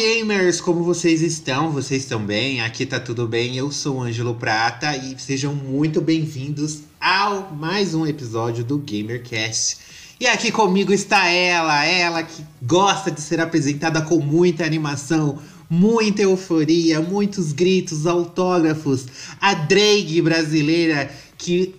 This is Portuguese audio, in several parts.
gamers, como vocês estão? Vocês estão bem? Aqui tá tudo bem. Eu sou o Ângelo Prata e sejam muito bem-vindos ao mais um episódio do GamerCast. E aqui comigo está ela, ela que gosta de ser apresentada com muita animação, muita euforia, muitos gritos, autógrafos. A Drake brasileira que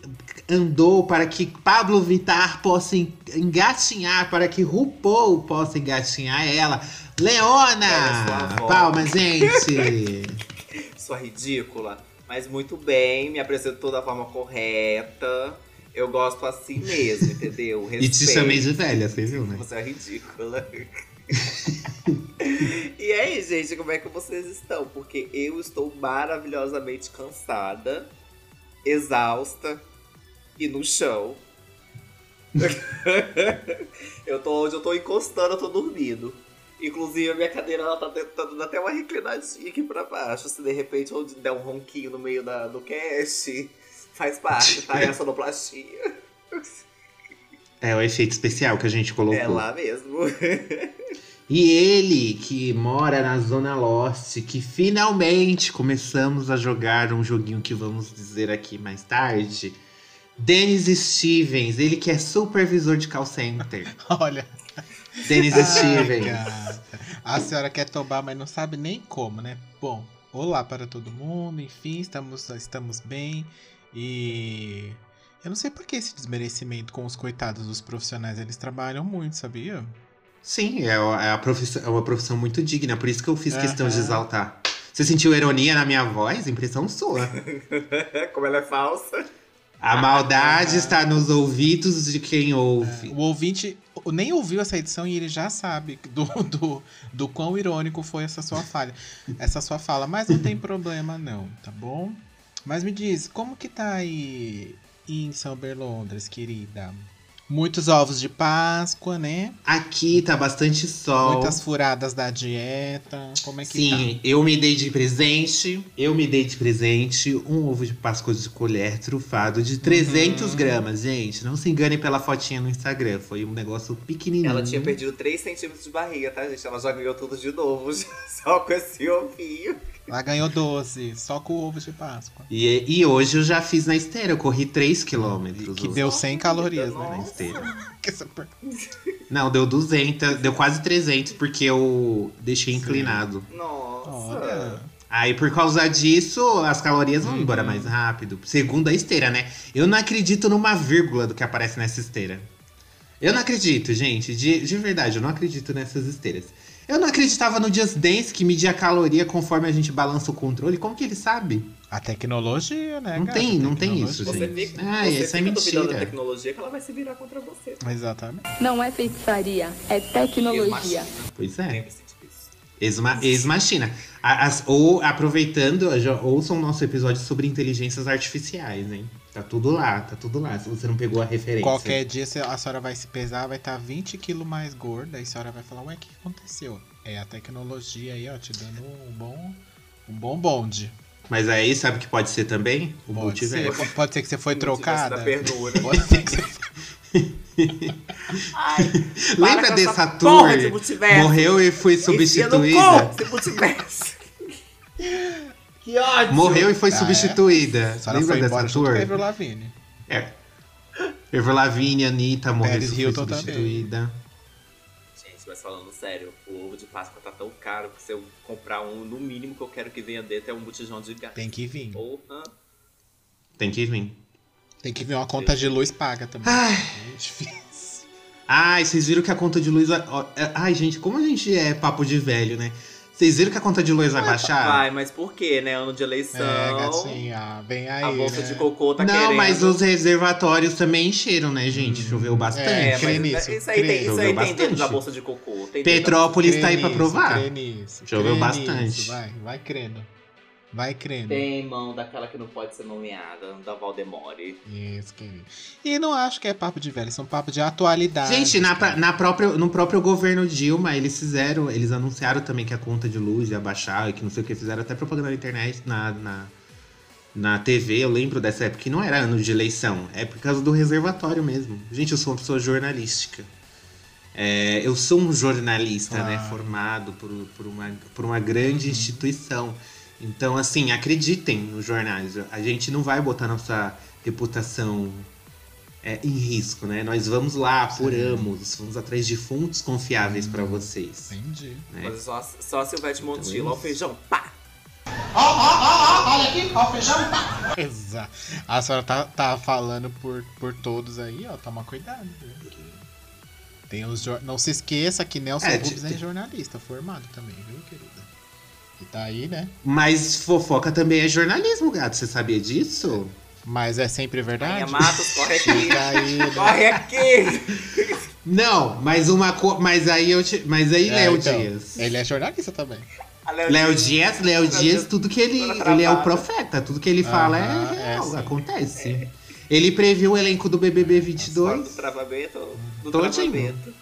andou para que Pablo Vittar possa engatinhar, para que RuPaul possa engatinhar ela. Leona! Palmas, gente! Sua ridícula. Mas muito bem, me apresentou da forma correta. Eu gosto assim mesmo, entendeu? Respeito. E te chamei de velha, você viu, né? Você é ridícula. e aí, gente, como é que vocês estão? Porque eu estou maravilhosamente cansada, exausta e no chão. eu tô onde eu tô encostando, eu tô dormindo. Inclusive, a minha cadeira ela tá tentando até uma reclinadinha aqui pra baixo. Se de repente onde der um ronquinho no meio da, do cast, faz parte, tá? É a sonoplastia. É o efeito especial que a gente colocou. É lá mesmo. E ele, que mora na Zona Lost, que finalmente começamos a jogar um joguinho que vamos dizer aqui mais tarde. Dennis Stevens, ele que é supervisor de call center. Olha. Dennis Stevens. A senhora quer tomar, mas não sabe nem como, né? Bom, olá para todo mundo, enfim, estamos, estamos bem. E eu não sei por que esse desmerecimento com os coitados dos profissionais. Eles trabalham muito, sabia? Sim, é, é, profissão, é uma profissão muito digna, por isso que eu fiz questão de exaltar. Você sentiu ironia na minha voz? Impressão sua. Como ela é falsa. A maldade está nos ouvidos de quem ouve. É, o ouvinte nem ouviu essa edição e ele já sabe do, do, do quão irônico foi essa sua falha. Essa sua fala, mas não tem problema não, tá bom? Mas me diz, como que tá aí em São Berlondres, querida? Muitos ovos de Páscoa, né? Aqui tá bastante sol. Muitas furadas da dieta. Como é que Sim, tá? Sim, eu me dei de presente. Eu me dei de presente um ovo de Páscoa de colher trufado de 300 uhum. gramas, gente. Não se engane pela fotinha no Instagram. Foi um negócio pequenininho. Ela tinha perdido 3 centímetros de barriga, tá, gente? Ela já ganhou tudo de novo, só com esse ovinho. Ela ganhou 12, só com ovos de Páscoa. E, e hoje eu já fiz na esteira, eu corri 3 quilômetros. Que deu 100 calorias, né? Na esteira. Não, deu 200, deu quase 300, porque eu deixei inclinado. Nossa. Aí, por causa disso, as calorias vão uhum. embora mais rápido. Segundo a esteira, né? Eu não acredito numa vírgula do que aparece nessa esteira. Eu não acredito, gente. De, de verdade, eu não acredito nessas esteiras. Eu não acreditava no Just Dance que media a caloria conforme a gente balança o controle. Como que ele sabe? A tecnologia, né? Não tem, não tem isso, você gente. Fica, ah, você isso é mentira. da tecnologia que ela vai se virar contra você. Exatamente. Não é feitiçaria, é tecnologia. Pois é. Ex-machina. Ex ou aproveitando, já, ouçam o nosso episódio sobre inteligências artificiais, hein? Tá tudo lá, tá tudo lá, se você não pegou a referência. Qualquer dia a senhora vai se pesar, vai estar tá 20 quilos mais gorda, e a senhora vai falar, ué, o que aconteceu? É a tecnologia aí, ó, te dando um bom, um bom bonde. Mas aí, sabe o que pode ser também? O pode multiverso. Ser. Pode ser que você foi trocada. Pode ser que você Ai, Lembra dessa tour? De Morreu e foi substituída. Que ódio! Morreu e foi ah, substituída. É. Lembra dessa tour? Ever Lavigne. É. Ever Lavigne, Anitta morreu e foi substituída. Também. Mas falando sério, o ovo de Páscoa tá tão caro que se eu comprar um, no mínimo que eu quero que venha dentro é um botijão de gás. Tem que vir. Porra. Tem que vir. Tem que vir uma conta de luz paga também. Ai. É difícil. Ai, vocês viram que a conta de luz. É, ai, gente, como a gente é papo de velho, né? Vocês viram que a conta de luz vai baixar? Vai, mas por quê, né? Ano de eleição. É, gatinha, vem aí. A bolsa né? de cocô tá não, querendo. mas os reservatórios também encheram, né, gente? Choveu bastante. É, crê nisso, isso aí crê. tem, isso aí Choveu tem dentro bastante. da bolsa de cocô. Tem Petrópolis Crê tá aí pra provar. crê nisso, Choveu crê bastante. nisso, Vai, vai crendo. Vai crendo. Tem mão daquela que não pode ser nomeada, da Valdemore. Isso, querido. E não acho que é papo de velho, são papo de atualidade. Gente, na, pra- na própria, no próprio governo Dilma, eles fizeram, eles anunciaram também que a conta de luz ia baixar e que não sei o que, fizeram até propaganda na internet, na, na, na TV. Eu lembro dessa época que não era ano de eleição, é por causa do reservatório mesmo. Gente, eu sou uma pessoa jornalística. É, eu sou um jornalista, né, Claro. formado por, por, uma, por uma grande instituição. Então, assim, acreditem nos jornais. A gente não vai botar nossa reputação é, em risco, né? Nós vamos lá, apuramos, vamos atrás de fontes confiáveis pra vocês. Entendi. né? Mas só, só a Silvete Montilo, é ó o feijão, pá! Exato. A senhora tá, tá falando por, por todos aí, ó. Toma cuidado. Tem os jor- Não se esqueça que Nelson É, Rubens de- é jornalista formado também, viu, querida? Tá aí, né? Mas fofoca também é jornalismo, gato. Você sabia disso? Mas é sempre Rainha verdade? Matos, corre aqui! Aí, né? corre aqui! Não, mas uma co... Mas aí eu te... Mas aí, É, Léo então, Dias. Ele é jornalista também. Léo Dias- Léo Dias, tudo que ele. Ele é o profeta, tudo que ele fala é é, real, sim. acontece. Ele previu o elenco do BBB Fora 22. do travamento, do travamento.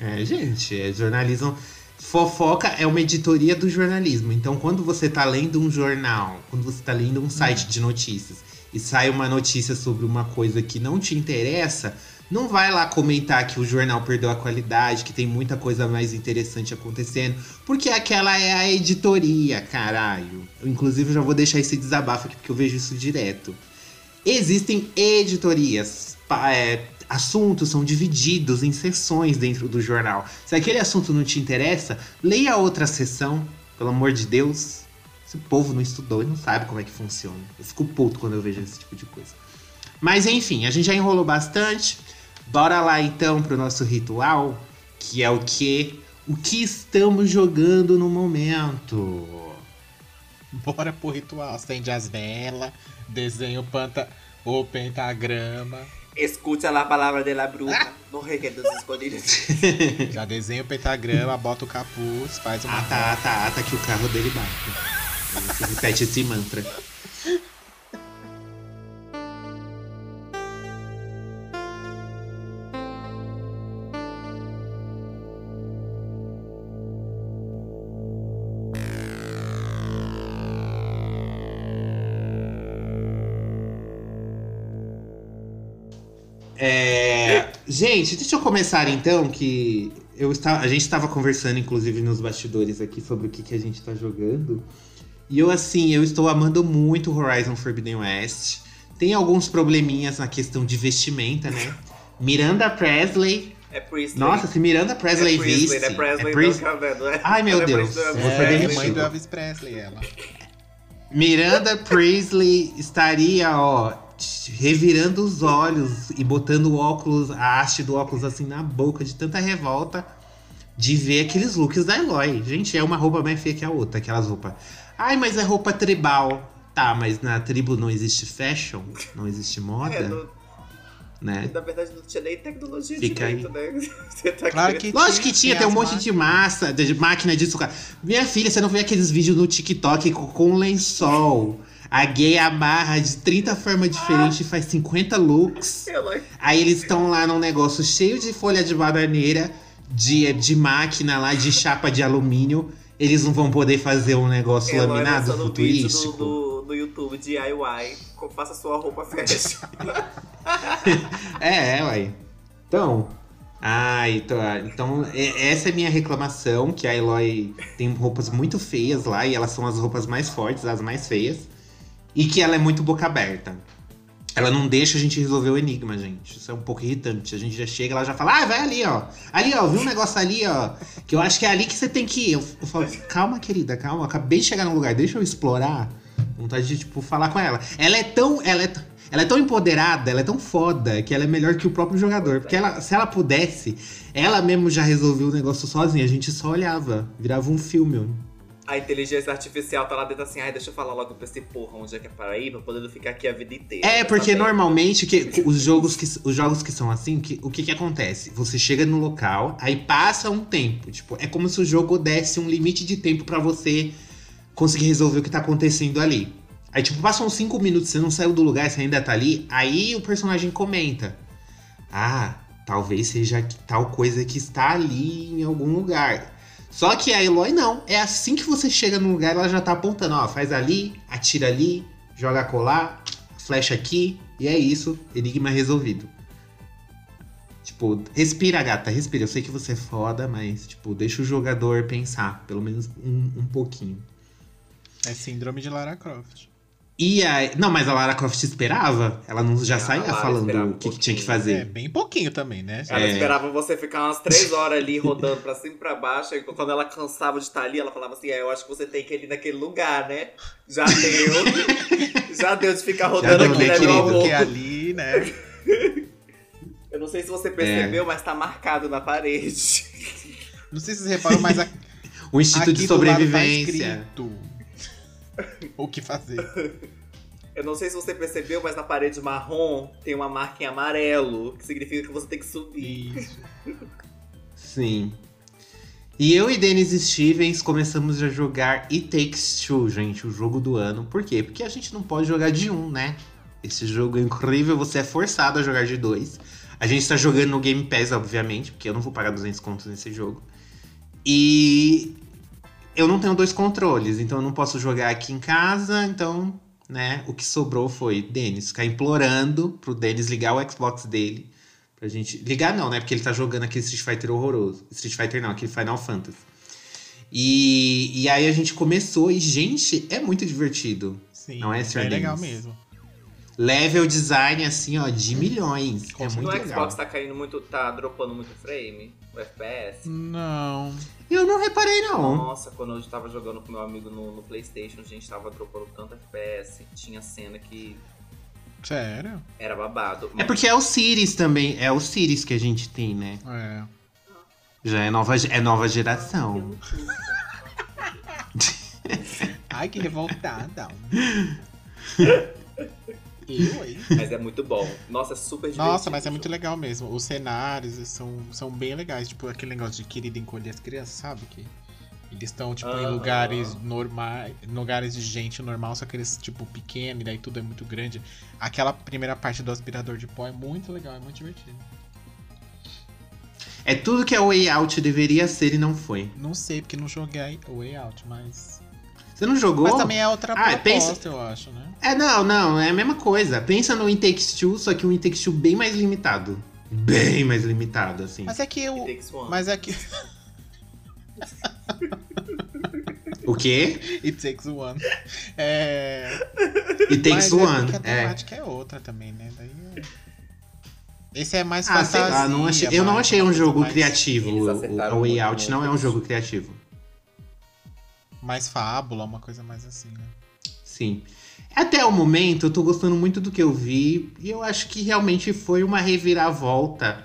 É, gente, é jornalismo. Fofoca é uma editoria do jornalismo. Então, quando você tá lendo um jornal, quando você tá lendo um site de notícias e sai uma notícia sobre uma coisa que não te interessa, não vai lá comentar que o jornal perdeu a qualidade, que tem muita coisa mais interessante acontecendo, porque aquela é a editoria, caralho. Eu, inclusive, já vou deixar esse desabafo aqui, porque eu vejo isso direto. Existem editorias, é, assuntos são divididos em seções dentro do jornal. Se aquele assunto não te interessa, leia outra seção, pelo amor de Deus. Esse povo não estudou e não sabe como é que funciona. Eu fico puto quando eu vejo esse tipo de coisa. Mas enfim, a gente já enrolou bastante. Bora lá então pro nosso ritual, que é o que? O que estamos jogando no momento. Bora pro ritual. Acende as velas, desenha o, panta... o pentagrama. Escute a palavra de la bruja no reino dos escondidos. Já desenha o pentagrama, bota o capuz, faz uma. Ah tá, ah tá, ah tá que o carro dele bate. Ele repete esse mantra. Gente, deixa eu começar então, que eu estava, a gente estava conversando, inclusive, nos bastidores aqui sobre o que, que a gente tá jogando. E eu, assim, eu estou amando muito Horizon Forbidden West. Tem alguns probleminhas na questão de vestimenta, né? Miranda Presley. É Priestley. Nossa, se Miranda Presley, é Priestley, visse. é Presley, é Pris- não, não é- Ai, meu é Deus. Presley, Vou é perder É, mãe do. Elvis Presley, ela. Miranda Priestley estaria, ó, revirando os olhos e botando o óculos, a haste do óculos assim na boca de tanta revolta de ver aqueles looks da Eloy. Gente, é uma roupa mais feia que a outra, aquelas roupas. Ai, mas é roupa tribal. Tá, mas na tribo não existe fashion, não existe moda, É, não- né? na verdade não tinha nem tecnologia Fica direito, né? Você tá Claro que Lógico que tinha, tem um as monte de massa, de máquina disso. cara. Minha filha, você não vê aqueles vídeos no TikTok com, com lençol. A gay amarra de 30 formas diferentes e faz 50 looks. Aí eles estão lá num negócio cheio de folha de bananeira, de, de máquina lá, de chapa de alumínio. Eles não vão poder fazer um negócio Eloy laminado futurístico. no, no, no YouTube DIY. Faça sua roupa fashion. É, é, uai. Então. Ah, então, é- essa é minha reclamação, que a Eloy tem roupas muito feias lá, e elas são as roupas mais fortes, as mais feias. E que ela é muito boca aberta. Ela não deixa a gente resolver o enigma, gente. Isso é um pouco irritante. A gente já chega, ela já fala, ah, vai ali, ó. Ali, ó, viu um negócio ali, ó. Que eu acho que é ali que você tem que ir. Eu, eu falo, calma, querida, calma. Acabei de chegar no lugar, deixa eu explorar. Vontade de, tipo, falar com ela. Ela é tão. Ela é, ela é tão empoderada, ela é tão foda que ela é melhor que o próprio jogador. Porque ela, se ela pudesse, ela mesmo já resolveu o negócio sozinha. A gente só olhava. Virava um filme. A inteligência artificial tá lá dentro assim, ai, deixa eu falar logo pra esse porra onde é que é para poder não ficar aqui a vida inteira. É, Tá porque bem? normalmente que, os, jogos que, os jogos que são assim, que, o que que acontece? Você chega no local, aí passa um tempo. Tipo, é como se o jogo desse um limite de tempo pra você conseguir resolver o que tá acontecendo ali. Aí, tipo, passam 5 minutos, você não saiu do lugar, você ainda tá ali, aí o personagem comenta. Ah, talvez seja tal coisa que está ali em algum lugar. Só que a Eloy não. É assim que você chega no lugar, ela já tá apontando, ó, faz ali, atira ali, joga colar, flecha aqui, e é isso, enigma resolvido. Tipo, respira, gata, respira. Eu sei que você é foda, mas, tipo, deixa o jogador pensar, pelo menos um, um pouquinho. É síndrome de Lara Croft. E a. Não, mas a Lara Croft esperava. Ela não já A saía falando um o que, que tinha que pouquinho. É, fazer. bem pouquinho também, né? Ela É. esperava você ficar umas três horas ali rodando pra cima e pra baixo. E quando ela cansava de estar ali, ela falava assim: é, eu acho que você tem que ir ali naquele lugar, né? Já deu. já deu de ficar rodando deu, aqui, né, meu amor? Porque ali, né? Eu não sei se você É. percebeu, mas tá marcado na parede. Não sei se vocês reparam, mas a- O instinto aqui de do lado tá sobrevivência. escrito o que fazer. Eu não sei se você percebeu, mas na parede marrom tem uma marca em amarelo, que significa que você tem que subir. Isso. Sim. E eu e Denis Stevens começamos a jogar It Takes Two, gente, o jogo do ano. Por quê? Porque a gente não pode jogar de um, né? Esse jogo é incrível, você é forçado a jogar de dois. A gente tá jogando no Game Pass, obviamente, porque eu não vou pagar 200 contos nesse jogo. E eu não tenho dois controles, então eu não posso jogar aqui em casa, então, né, o que sobrou foi Denis ficar implorando pro Denis ligar o Xbox dele Pra gente. Ligar não, né? Porque ele tá jogando aquele Street Fighter horroroso. Street Fighter não, aquele Final Fantasy. E, e aí a gente começou e, gente, é muito divertido. Sim, Não é, Sr. é legal mesmo. Level design, assim, ó, de milhões. É muito no legal. Xbox tá caindo muito, tá dropando muito frame, o FPS. Não. Eu não reparei, não. Nossa, quando eu tava jogando com meu amigo no, no Playstation, a gente tava dropando tanto FPS, tinha cena que Sério? era babado. É porque é o Sirius também. É o Sirius que a gente tem, né? É. Já é nova, é nova geração. Ai, que revoltada. Eu, hein? Mas é muito bom. Nossa, é super divertido. Nossa, mas é muito legal mesmo. Os cenários são, são bem legais. Tipo, aquele negócio de querido encolher as crianças, sabe? Que eles estão, tipo, em lugares normais, lugares de gente normal, só que eles, tipo, pequeno, e daí tudo é muito grande. Aquela primeira parte do aspirador de pó é muito legal, é muito divertido. É tudo que a Way Out deveria ser e não foi. Não sei, porque não joguei o Way Out, mas. Você não jogou? Mas também é outra Ah, proposta, pensa- eu acho, né? É, não, não, é a mesma coisa. Pensa no It Takes Two, só que um It Takes Two bem mais limitado. Bem mais limitado, assim. Mas é que It o. Mas é que. O quê? It takes one. É. It Takes mas é One. porque a É. temática é outra também, né? Daí é... Esse é mais Ah, sei fantasia. lá, não achei- eu não achei um jogo criativo. O, Way Out não é um jogo criativo. Mais fábula, uma coisa mais assim, né? Sim. Até o momento, eu tô gostando muito do que eu vi. E eu acho que realmente foi uma reviravolta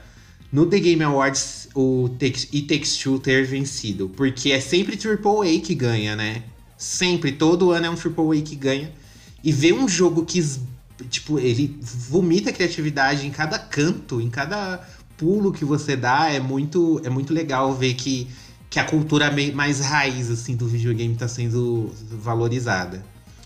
no The Game Awards o It Takes Two ter vencido. Porque é sempre AAA que ganha, né? Sempre, todo ano é um AAA que ganha. E ver um jogo que, tipo, ele vomita criatividade em cada canto, em cada pulo que você dá, é muito, é muito legal ver que, que a cultura mais raiz, assim, do videogame tá sendo valorizada.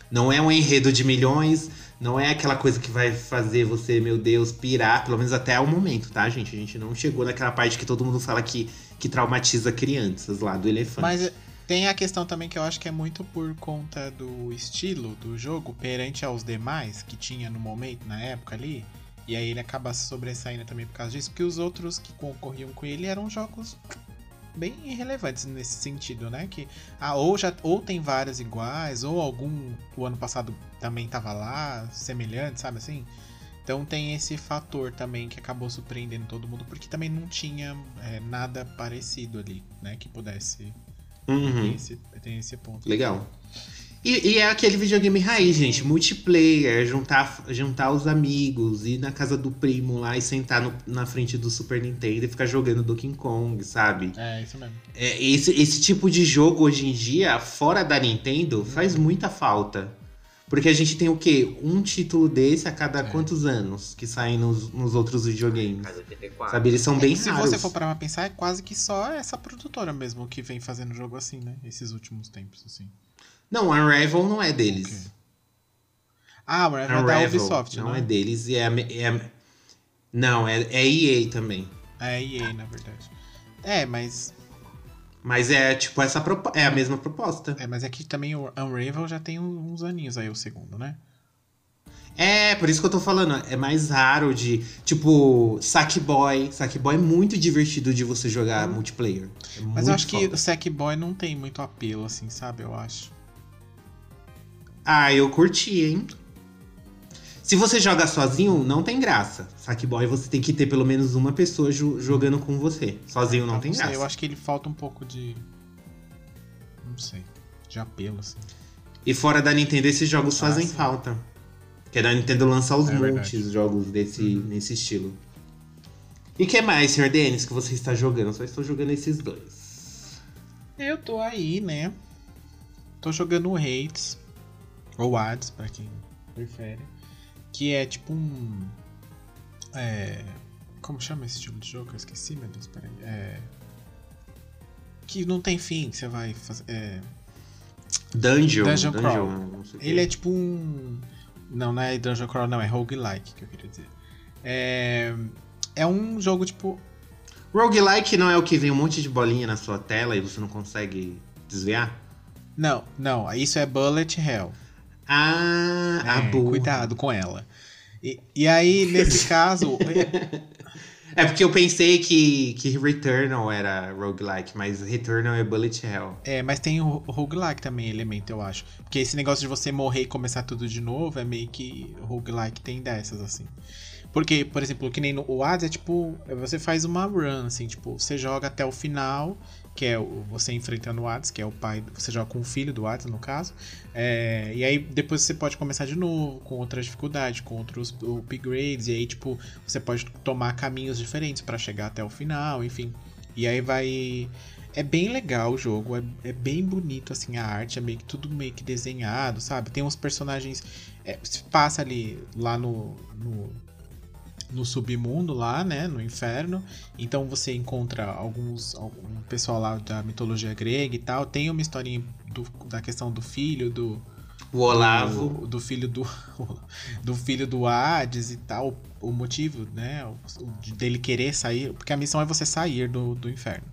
Não é um enredo de milhões, não é aquela coisa que vai fazer você, meu Deus, pirar, pelo menos até o momento, tá, gente? A gente não chegou naquela parte que todo mundo fala que, que traumatiza crianças lá do elefante. Mas tem a questão também que eu acho que é muito por conta do estilo do jogo perante aos demais que tinha no momento, na época ali. E aí ele acaba sobressaindo também por causa disso, porque os outros que concorriam com ele eram jogos bem irrelevantes nesse sentido, né? Que ah, ou já ou tem vários iguais, ou algum o ano passado também tava lá, semelhante, sabe assim? Então tem esse fator também que acabou surpreendendo todo mundo, porque também não tinha é, nada parecido ali, né? Que pudesse. Tem, Uhum. esse, tem esse ponto. Legal. E, e é aquele videogame raiz, gente. Multiplayer, juntar, juntar os amigos, ir na casa do primo lá e sentar no- na frente do Super Nintendo e ficar jogando Donkey Kong, sabe? É, isso mesmo. É, esse, esse tipo de jogo hoje em dia, fora da Nintendo, faz muita falta. Porque a gente tem o quê? Um título desse a cada É. quantos anos que saem nos, nos outros videogames? 84. Sabe? Eles são bem Se raros. você for parar pra pensar, é quase que só essa produtora mesmo que vem fazendo jogo assim, né? Esses últimos tempos, assim. Não, Unravel não é deles. Ok. Ah, mas é da Unravel Ubisoft, não não é deles. E é, é não, é, é EA também. É EA, na verdade. É, mas Mas é tipo essa é a mesma proposta. é, mas aqui também o Unravel já tem uns aninhos aí o segundo, né? É, por isso que eu tô falando, é mais raro de. Tipo, Sackboy. Sackboy é muito divertido de você jogar multiplayer. É Mas eu acho que foda. o Sackboy não tem muito apelo, assim, sabe? Eu acho. Ah, eu curti, hein? Se você joga sozinho, não tem graça. Sackboy você tem que ter pelo menos uma pessoa jo- jogando com você. Sozinho não Então, tem sei, graça. Eu acho que ele falta um pouco de. Não sei. De apelo, assim. E fora da Nintendo, esses jogos Ah, fazem falta. Porque a Nintendo lança aos É montes verdade. Uhum. jogos desse, nesse estilo. E que mais, Sr. Denis, que você está jogando? Eu só estou jogando esses dois. Eu tô aí, né? Tô jogando o Hates. Ou Ads, pra quem prefere. Que é tipo um. É. Como chama esse estilo de jogo? Eu esqueci, meu Deus, peraí. É. Que não tem fim, que você vai fazer. É... Dungeon. Dungeon Crawl. Ele é tipo um. Não, não é Dungeon Crawl, não, é roguelike que eu queria dizer. É. É um jogo tipo. Roguelike não é o que vem um monte de bolinha na sua tela e você não consegue desviar? Não, não, isso é Bullet Hell. Ah, a É, boa. cuidado com ela. E, e aí, nesse caso. É porque eu pensei que, que Returnal era roguelike, mas Returnal é Bullet Hell. É, mas tem o o roguelike também, elemento, eu acho. Porque esse negócio de você morrer e começar tudo de novo é meio que roguelike tem dessas, assim. Porque, por exemplo, que nem no o Hades é tipo. Você faz uma run, assim, tipo, você joga até o final, que é você enfrentando o Hades, que é o pai. Você joga com o filho do Hades, no caso. É, e aí depois você pode começar de novo, com outra dificuldade, com outros upgrades. E aí, tipo, você pode tomar caminhos diferentes pra chegar até o final, enfim. E aí vai. É bem legal o jogo, é, é bem bonito assim a arte, é meio que tudo meio que desenhado, sabe? Tem uns personagens. é, passa ali lá no, no, no submundo, lá, né? No inferno. Então você encontra alguns. algum pessoal lá da mitologia grega e tal. Tem uma historinha do- da questão do filho, do. O Olavo. Do, do filho do. Do filho do Hades e tal. O motivo, né? dele querer sair. Porque a missão é você sair do, do inferno.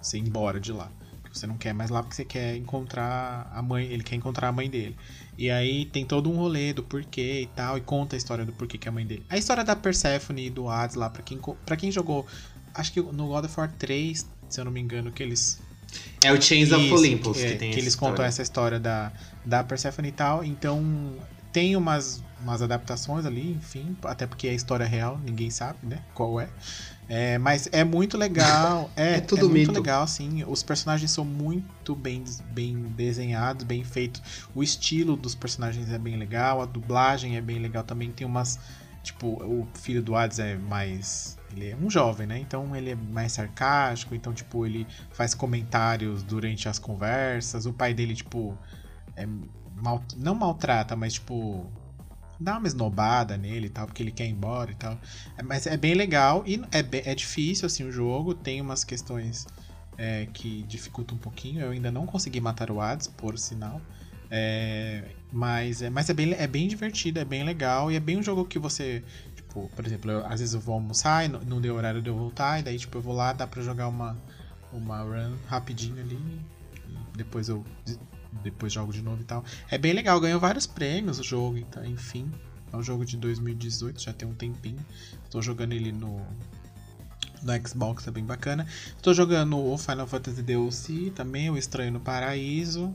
Você ir embora de lá. Você não quer mais lá porque você quer encontrar a mãe. Ele quer encontrar a mãe dele. E aí tem todo um rolê do porquê e tal. E conta a história do porquê que é a mãe dele. A história da Persephone e do Hades lá, pra quem, pra quem jogou. Acho que no God of War 3, se eu não me engano, que eles É o Chains of isso, Olympus que, que, é, tem que eles contam história. essa história da, da Persephone e tal. Então, tem umas, umas adaptações ali, enfim. Até porque é história real, ninguém sabe, né? Qual é. É, mas é muito legal. É, É tudo muito mito. legal, assim. Os personagens são muito bem, bem desenhados, bem feitos. O estilo dos personagens é bem legal. A dublagem é bem legal também. Tem umas. Tipo, o filho do Hades é mais. Ele é um jovem, né? Então ele é mais sarcástico. Então, tipo, ele faz comentários durante as conversas. O pai dele, tipo. É mal, não maltrata, mas, tipo. Dá uma esnobada nele e tal, porque ele quer ir embora e tal. É, Mas é bem legal e é, é difícil, assim, o jogo. Tem umas questões é, que dificultam um pouquinho. Eu ainda não consegui matar o Hades, por sinal. É, mas é, mas é, bem, é bem divertido, é bem legal. E é bem um jogo que você. Tipo, por exemplo, eu- às vezes eu vou almoçar e não, não deu horário de eu voltar. E daí, tipo, eu vou lá, dá pra jogar uma, uma run rapidinho ali. Depois eu depois jogo de novo e tal. É bem legal, ganhou vários prêmios o jogo, então, enfim. É um jogo de 2018, já tem um tempinho. Estou jogando ele no, no Xbox, é bem bacana. Estou jogando o Final Fantasy DLC também, o Estranho no Paraíso.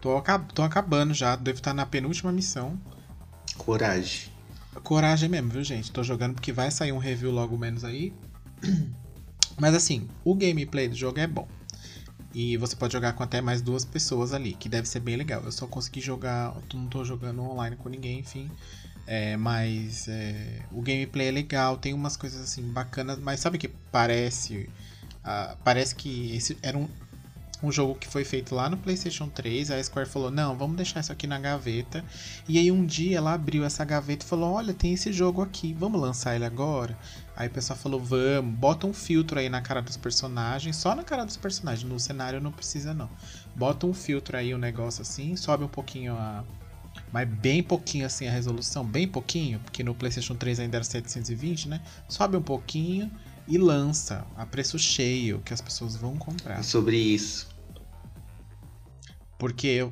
Tô, acab- tô acabando já, devo estar na penúltima missão. Coragem. Coragem mesmo, viu, gente? Tô jogando porque vai sair um review logo menos aí. Mas assim, o gameplay do jogo é bom. E você pode jogar com até mais duas pessoas ali, que deve ser bem legal. Eu só consegui jogar, não tô jogando online com ninguém, enfim. É, mas é, o gameplay é legal, tem umas coisas assim bacanas, mas sabe que parece. Uh, parece que esse era um, um jogo que foi feito lá no PlayStation 3. A Square falou: Não, vamos deixar isso aqui na gaveta. E aí um dia ela abriu essa gaveta e falou: Olha, tem esse jogo aqui, vamos lançar ele agora? Aí o pessoal falou: Vamos, bota um filtro aí na cara dos personagens, só na cara dos personagens, no cenário não precisa não. Bota um filtro aí, um negócio assim, sobe um pouquinho a. Mas bem pouquinho assim a resolução, bem pouquinho, porque no PlayStation 3 ainda era 720, né? Sobe um pouquinho e lança a preço cheio que as pessoas vão comprar. Sobre isso. Porque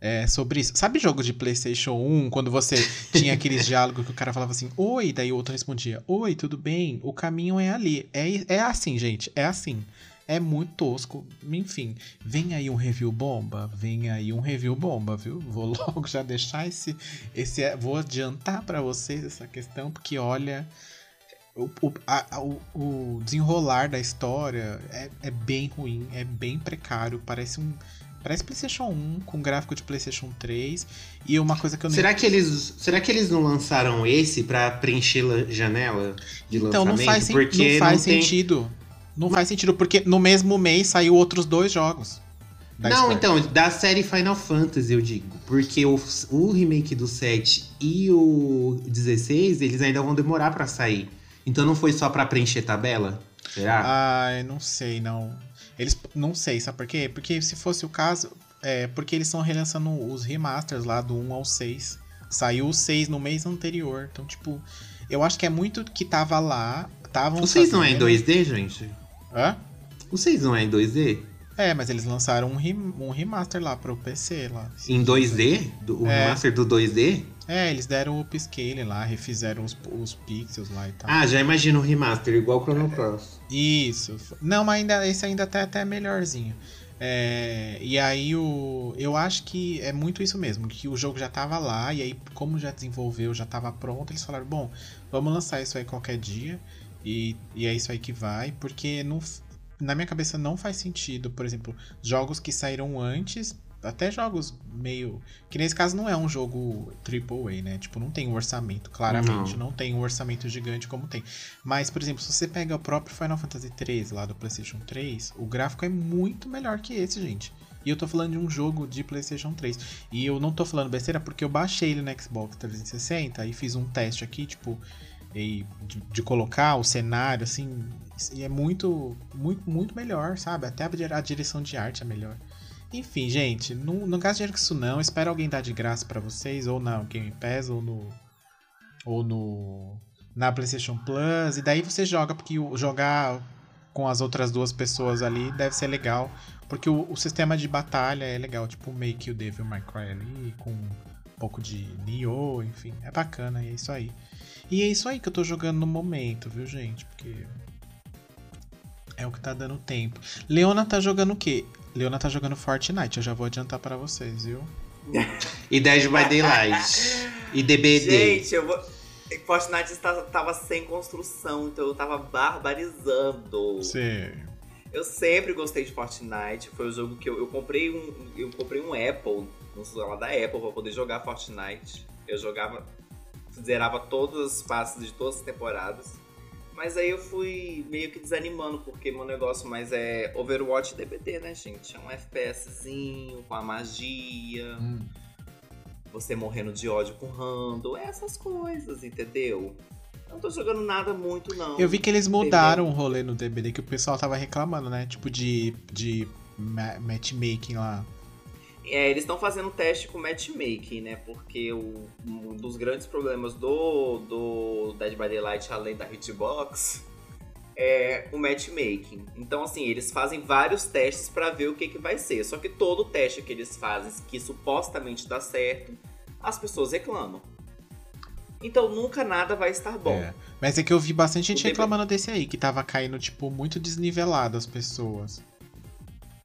é sobre isso. Sabe jogo de PlayStation 1, quando você tinha aqueles diálogos que o cara falava assim, oi, daí o outro respondia, oi, tudo bem? O caminho é ali. É, é assim, gente, é assim. É muito tosco. Enfim, vem aí um review bomba, vem aí um review bomba, viu? Vou logo já deixar esse. esse vou adiantar para vocês essa questão, porque olha. O, o, a, o, o desenrolar da história é, é bem ruim, é bem precário, parece um Parece PlayStation 1 com gráfico de PlayStation 3 e uma coisa que eu não Será que eles, será que eles não lançaram esse para preencher a janela de então, lançamento? Então não faz, porque não faz não sentido. Tem... Não faz sentido porque no mesmo mês saiu outros dois jogos. não, Square. então, da série Final Fantasy, eu digo. Porque o, o remake do 7 e o 16, eles ainda vão demorar para sair. Então não foi só para preencher tabela? Será? Ai, não sei, não. Eles. Não sei, sabe por quê? Porque se fosse o caso. É porque eles estão relançando os remasters lá do 1 ao 6. Saiu o 6 no mês anterior. Então, tipo. Eu acho que é muito que tava lá. Tavam o 6 não é em 2D, gente? Hã? O 6 não é em 2D? É, mas eles lançaram um, rem um remaster lá pro PC lá. Em 2D? Do, o é. remaster do 2D? É, eles deram o upscale lá, refizeram os, os pixels lá e tal. Ah, já imagino o remaster, igual o Chrono Cross. Isso. Não, mas ainda, esse ainda tá até melhorzinho. É, e aí o, eu acho que é muito isso mesmo, que o jogo já tava lá, e aí como já desenvolveu, já tava pronto, eles falaram, bom, vamos lançar isso aí qualquer dia, e, e é isso aí que vai, porque não, na minha cabeça não faz sentido, por exemplo, jogos que saíram antes até jogos meio. Que nesse caso não é um jogo AAA, né? Tipo, não tem um orçamento, claramente. Não. não tem um orçamento gigante como tem. Mas, por exemplo, se você pega o próprio Final Fantasy 3 lá do PlayStation 3, o gráfico é muito melhor que esse, gente. E eu tô falando de um jogo de PlayStation 3. E eu não tô falando besteira porque eu baixei ele no Xbox 360 e fiz um teste aqui, tipo, de, de colocar o cenário, assim. E é muito, muito, muito melhor, sabe? Até a direção de arte é melhor. Enfim, gente, não, não gaste dinheiro com isso não. Espera alguém dar de graça para vocês, ou na Game Pass, ou no. Ou no. Na PlayStation Plus. E daí você joga, porque jogar com as outras duas pessoas ali deve ser legal. Porque o, o sistema de batalha é legal, tipo Make o Devil May Cry ali, com um pouco de Nioh, enfim. É bacana, e é isso aí. E é isso aí que eu tô jogando no momento, viu, gente? Porque. É o que tá dando tempo. Leona tá jogando o quê? Leona tá jogando Fortnite, eu já vou adiantar para vocês, viu? e Dead by Daylight. e DBD. Gente, eu vou. Fortnite tava sem construção, então eu tava barbarizando. Sim. Eu sempre gostei de Fortnite. Foi o jogo que eu, eu comprei um. Eu comprei um Apple, um celular da Apple, pra poder jogar Fortnite. Eu jogava. Zerava todas as passes de todas as temporadas. Mas aí eu fui meio que desanimando, porque meu negócio mais é Overwatch DBD, né, gente? É um FPSzinho, com a magia. Hum. Você morrendo de ódio com Rando, essas coisas, entendeu? Não tô jogando nada muito, não. Eu vi que eles mudaram o rolê no DBD, que o pessoal tava reclamando, né? Tipo de, de matchmaking lá. É, eles estão fazendo teste com matchmaking, né? Porque o, um dos grandes problemas do, do Dead by Daylight, além da hitbox, é o matchmaking. Então, assim, eles fazem vários testes para ver o que, que vai ser. Só que todo teste que eles fazem, que supostamente dá certo, as pessoas reclamam. Então nunca nada vai estar bom. É. Mas é que eu vi bastante gente reclamando desse aí, que tava caindo, tipo, muito desnivelado as pessoas.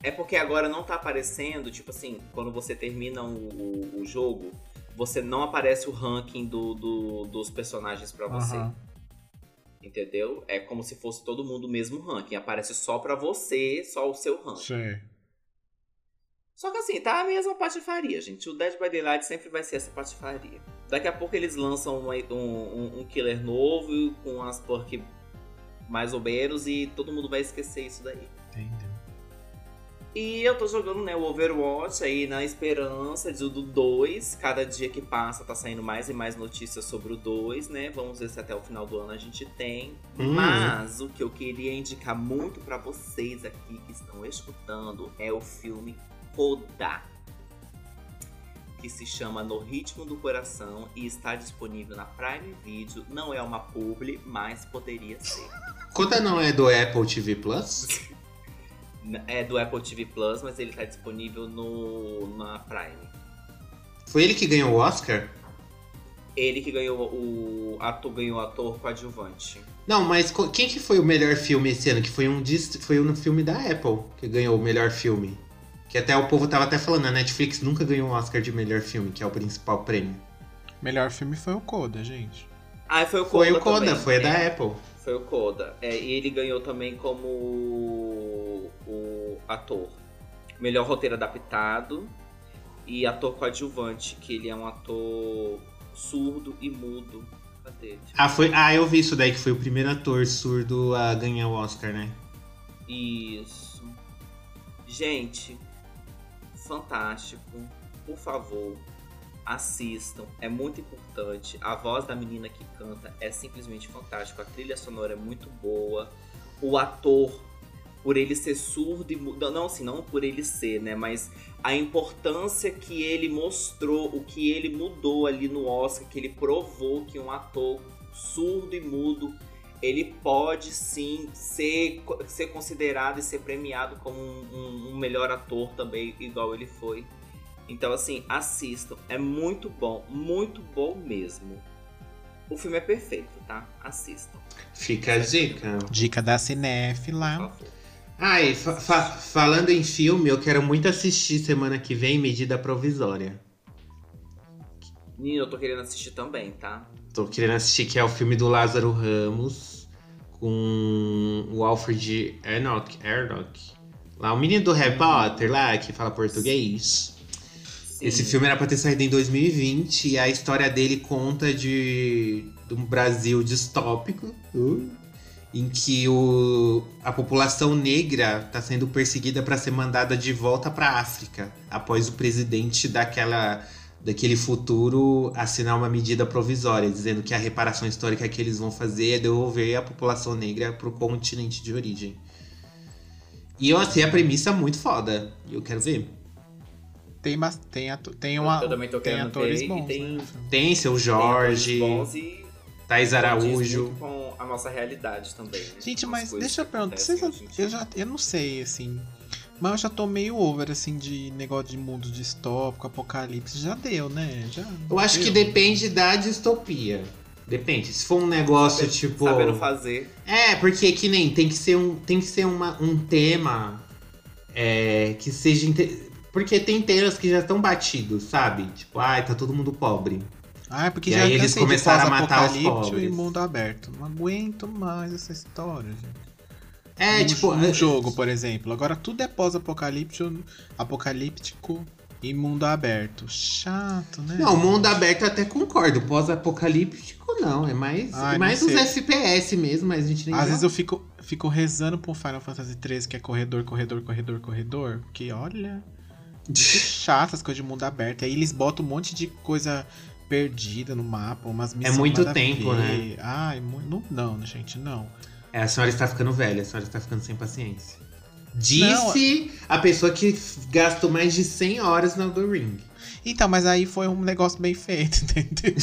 É porque agora não tá aparecendo, tipo assim, quando você termina o, o, o jogo, você não aparece o ranking do, do dos personagens para você. Uhum. Entendeu? É como se fosse todo mundo o mesmo ranking. Aparece só pra você, só o seu ranking. Sim. Só que assim, tá a mesma patifaria, gente. O Dead by Daylight sempre vai ser essa patifaria. Daqui a pouco eles lançam um, um, um killer novo com as pork mais ou menos e todo mundo vai esquecer isso daí. Entendeu? E eu tô jogando né, o Overwatch aí na esperança de, do 2. Cada dia que passa tá saindo mais e mais notícias sobre o 2, né? Vamos ver se até o final do ano a gente tem. Hum. Mas o que eu queria indicar muito para vocês aqui que estão escutando é o filme Coda. Que se chama No Ritmo do Coração e está disponível na Prime Video. Não é uma publi, mas poderia ser. Conta não é do Apple TV Plus? É do Apple TV Plus, mas ele tá disponível no, na Prime. Foi ele que ganhou o Oscar? Ele que ganhou o ator, ganhou o ator coadjuvante. Não, mas quem que foi o melhor filme esse ano? Que foi um, dis- foi um filme da Apple que ganhou o melhor filme. Que até o povo tava até falando, a Netflix nunca ganhou um Oscar de melhor filme, que é o principal prêmio. Melhor filme foi o Coda, gente. Ah, foi o Coda Foi o Coda, também. foi É, da Apple. Foi o Coda. É, e ele ganhou também como o, o ator. Melhor roteiro adaptado e ator coadjuvante, que ele é um ator surdo e mudo. Cadê? Ah, foi, ah, eu vi isso daí, que foi o primeiro ator surdo a ganhar o Oscar, né? Isso. Gente, fantástico. Por favor, assistam. É muito importante. A voz da menina que canta é simplesmente fantástico. A trilha sonora é muito boa. O ator, por ele ser surdo e mudo. Não, assim, não por ele ser, né? Mas a importância que ele mostrou, o que ele mudou ali no Oscar, que ele provou que um ator surdo e mudo ele pode sim ser, ser considerado e ser premiado como um, um- um melhor ator também, igual ele foi. Então, assim, assistam. É muito bom, muito bom mesmo. O filme é perfeito, tá? Assistam. Fica a dica. Dica da Cinef por lá. favor. Ai, fa- fa- falando em filme, eu quero muito assistir semana que vem Medida Provisória. Menina, eu tô querendo assistir também, tá? Tô querendo assistir, que é o filme do Lázaro Ramos, com o Alfred Enoch, Enoch. Lá, o menino do Harry Potter lá, que fala português. Sim. Esse filme era pra ter saído em 2020 e a história dele conta de, de um Brasil distópico, uh, em que o, a população negra tá sendo perseguida para ser mandada de volta pra África, após o presidente daquela, daquele futuro assinar uma medida provisória, dizendo que a reparação histórica que eles vão fazer é devolver a população negra pro continente de origem. E eu achei a premissa muito foda, e eu quero ver. Tem, mas, tem, ato, tem, uma, eu também tô tem atores ver, bons, tem- né? Tem seu Tem Jorge, atores bons e Thais Araújo. com a nossa realidade também. né? Gente, As mas deixa eu que perguntar. Vocês, eu, já, eu não sei, assim. Mas eu já tô meio over, assim, de negócio de mundo distópico, apocalipse. Já deu, né? Já Eu acho que deu. depende da distopia. Depende. Se for um negócio Sabe- tipo. Sabendo fazer. É, porque que nem tem que ser um, tem que ser uma, um tema é, que seja. inte- Porque tem temas que já estão batidos, sabe? Tipo, ai, tá todo mundo pobre. Ah, é porque E já aí eles começaram a matar os pobres. e mundo aberto. Não aguento mais essa história, gente. É, um, tipo. um é- jogo, por exemplo. Agora tudo é pós-apocalíptico apocalíptico e mundo aberto. Chato, né? Não, mundo aberto eu até concordo. Pós-apocalíptico não. É mais, Ai, mais os. FPS mesmo, mas a gente nem. Às vezes eu fico, fico rezando pro Final Fantasy XIII, que é corredor, corredor, corredor, corredor. Porque olha. Que chato as coisas de mundo aberto. Aí eles botam um monte de coisa perdida no mapa, umas missões. muito nada a tempo, ver. né? Ai, não, não, gente, não. É, a senhora está ficando velha, a senhora está ficando sem paciência. Disse a pessoa que gastou mais de 100 horas na do Ring. Então, mas aí foi um negócio bem feito, entendeu?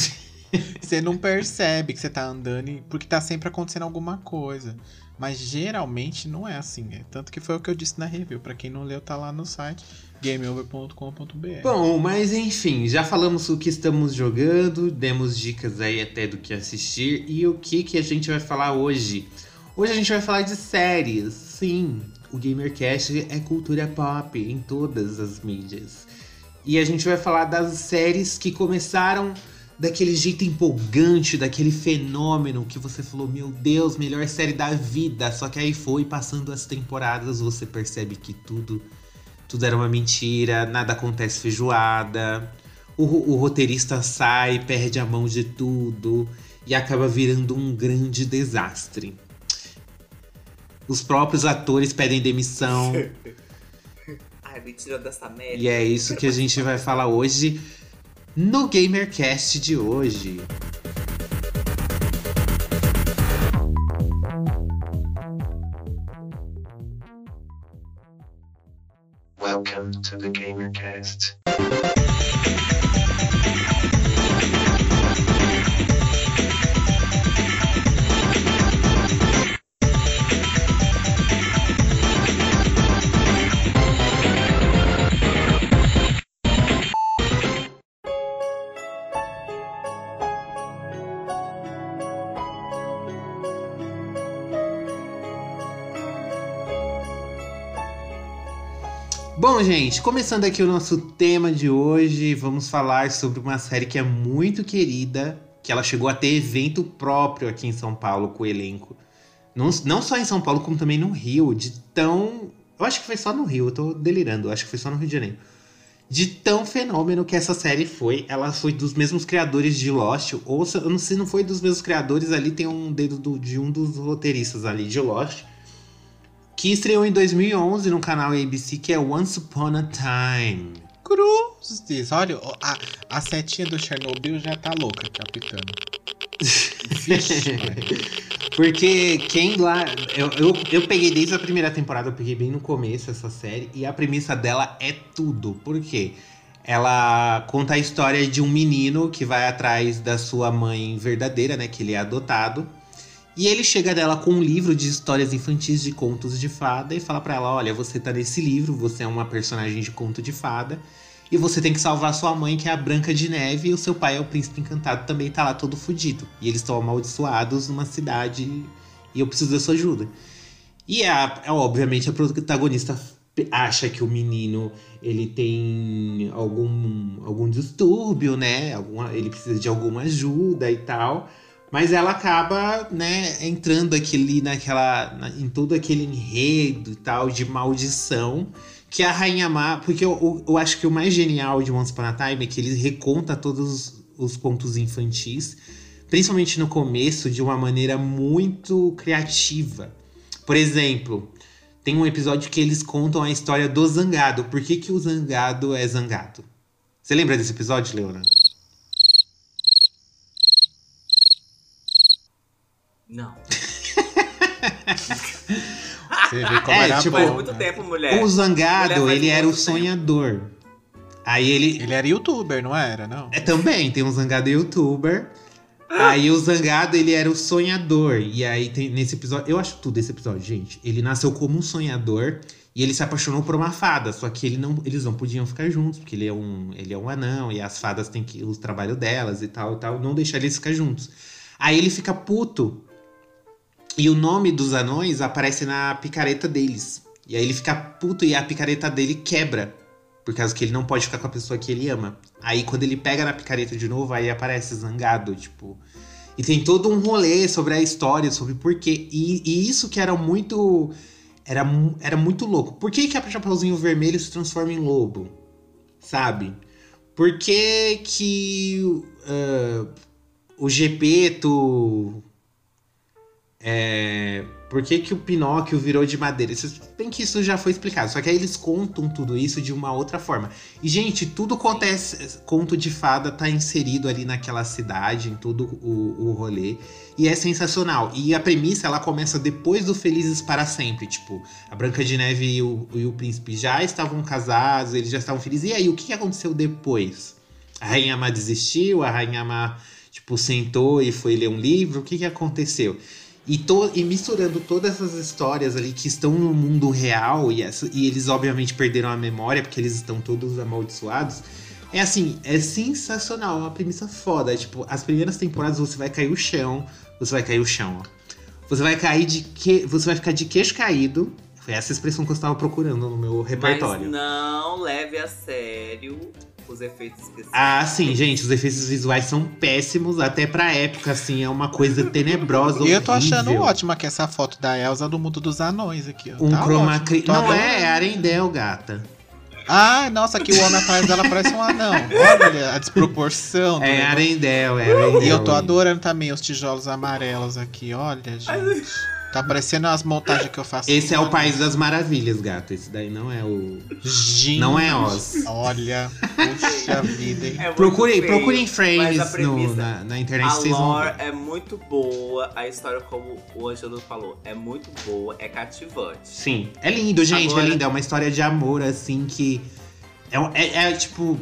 você não percebe que você tá andando e- porque tá sempre acontecendo alguma coisa. Mas geralmente não é assim. É. Tanto que foi o que eu disse na review. Pra quem não leu, tá lá no site gameover.com.br. Bom, mas enfim, já falamos o que estamos jogando, demos dicas aí até do que assistir e o que que a gente vai falar hoje. Hoje a gente vai falar de séries. Sim, o GamerCast é cultura pop em todas as mídias. E a gente vai falar das séries que começaram daquele jeito empolgante, daquele fenômeno que você falou, meu Deus, melhor série da vida. Só que aí foi passando as temporadas, você percebe que tudo tudo era uma mentira, nada acontece feijoada. O, o roteirista sai, perde a mão de tudo e acaba virando um grande desastre. Os próprios atores pedem demissão. Ai, me tira dessa merda. E é isso que a gente vai falar hoje no GamerCast de hoje. Welcome to the GamerCast. Bom, gente, começando aqui o nosso tema de hoje, vamos falar sobre uma série que é muito querida, que ela chegou a ter evento próprio aqui em São Paulo com o elenco. Não, não só em São Paulo, como também no Rio, de tão. Eu acho que foi só no Rio, eu tô delirando, eu acho que foi só no Rio de Janeiro. De tão fenômeno que essa série foi. Ela foi dos mesmos criadores de Lost, ou se, não foi dos mesmos criadores, ali tem um dedo do- de um dos roteiristas ali de Lost que estreou em 2011 no canal ABC, que é Once Upon a Time. Cruzes. Olha, a, a setinha do Chernobyl já tá louca, capitano. Vixe, Maria. Porque quem lá. Eu, eu, eu peguei desde a primeira temporada, eu peguei bem no começo essa série, e a premissa dela é tudo. Por quê? Ela conta a história de um menino que vai atrás da sua mãe verdadeira, né? Que ele é adotado. E ele chega dela com um livro de histórias infantis de contos de fada e fala pra ela: Olha, você tá nesse livro, você é uma personagem de conto de fada. E você tem que salvar sua mãe, que é a Branca de Neve, e o seu pai é o príncipe encantado, também tá lá todo fudido. E eles estão amaldiçoados numa cidade e eu preciso da sua ajuda. E a, a- obviamente a protagonista acha que o menino ele tem algum, algum distúrbio, né? Alguma, ele precisa de alguma ajuda e tal. Mas ela acaba, né, entrando aqui naquela. na- em todo aquele enredo e tal de maldição. Que a Rainha Má. Porque eu, eu, eu acho que o mais genial de Once Upon a Time é que ele reconta todos os, os contos infantis, principalmente no começo, de uma maneira muito criativa. Por exemplo, tem um episódio que eles contam a história do zangado. Por que, que o zangado é zangado? Você lembra desse episódio, Leona? Não. Você vê como É, era tipo, bom. Muito né? tempo, mulher. O zangado, Mulher ele era o muito tempo. sonhador. Aí ele, Ele era youtuber, não era? Não. É, também, tem um zangado youtuber. Aí o zangado, ele era o sonhador. E aí tem nesse episódio. Eu acho tudo esse episódio, gente. Ele nasceu como um sonhador e ele se apaixonou por uma fada. Só que ele não, eles não podiam ficar juntos, porque ele é um, ele é um anão e as fadas têm que. o trabalho delas e tal e tal. Não deixar eles ficar juntos. Aí ele fica puto. E o nome dos anões aparece na picareta deles. E aí ele fica puto e a picareta dele quebra. Por causa que ele não pode ficar com a pessoa que ele ama. Aí quando ele pega na picareta de novo, aí aparece zangado, tipo. E tem todo um rolê sobre a história, sobre por quê. E, e isso que era muito. Era, era muito louco. Por que, que a Chapeuzinho Vermelho se transforma em lobo? Sabe? Por que que ah, o Gepeto. É, por que, que o Pinóquio virou de madeira? Isso, bem que isso já foi explicado. Só que aí eles contam tudo isso de uma outra forma. E, gente, tudo acontece. Conto de fada tá inserido ali naquela cidade, em todo o, o rolê. E é sensacional. E a premissa, ela começa depois do Felizes para Sempre. Tipo, a Branca de Neve e o, e o príncipe já estavam casados, eles já estavam felizes. E aí, o que que aconteceu depois? A Rainha Má desistiu, a Rainha Má, tipo, sentou e foi ler um livro. O que que aconteceu? E, to- e misturando todas essas histórias ali que estão no mundo real, e, essa- e eles obviamente perderam a memória, porque eles estão todos amaldiçoados. É assim, é sensacional, é uma premissa foda. Tipo, as primeiras temporadas você vai cair o chão, você vai cair o chão, ó. Você vai cair de que. Você vai ficar de queixo caído. Foi essa expressão que eu estava procurando no meu repertório. Mas não leve a sério os efeitos especiais. Ah, sim, gente, os efeitos visuais são péssimos, até pra época, assim, é uma coisa tenebrosa. E eu tô achando ótima que essa foto da Elsa do mundo dos anões aqui, ó. Um Tá chroma ótimo, Não adorando. é, é Arendelle, gata. Ah, nossa, que o homem atrás dela parece um anão. Olha a desproporção. É. Arendelle, é Arendelle. E eu tô adorando também os tijolos amarelos aqui, olha, gente. Tá parecendo as montagens que eu faço. Esse é o País das Maravilhas, gato. Esse daí não é o. Gente. Não é Oz. Olha, puxa vida, hein? É Procurem, feio, procurem frames no- premissa- na, na internet, A vocês vão lore ver. é muito boa, a história, como o Angelo falou, é muito boa, é cativante. Sim. É lindo, gente, Agora- é lindo. É uma história de amor, assim, que. É, é- é, tipo.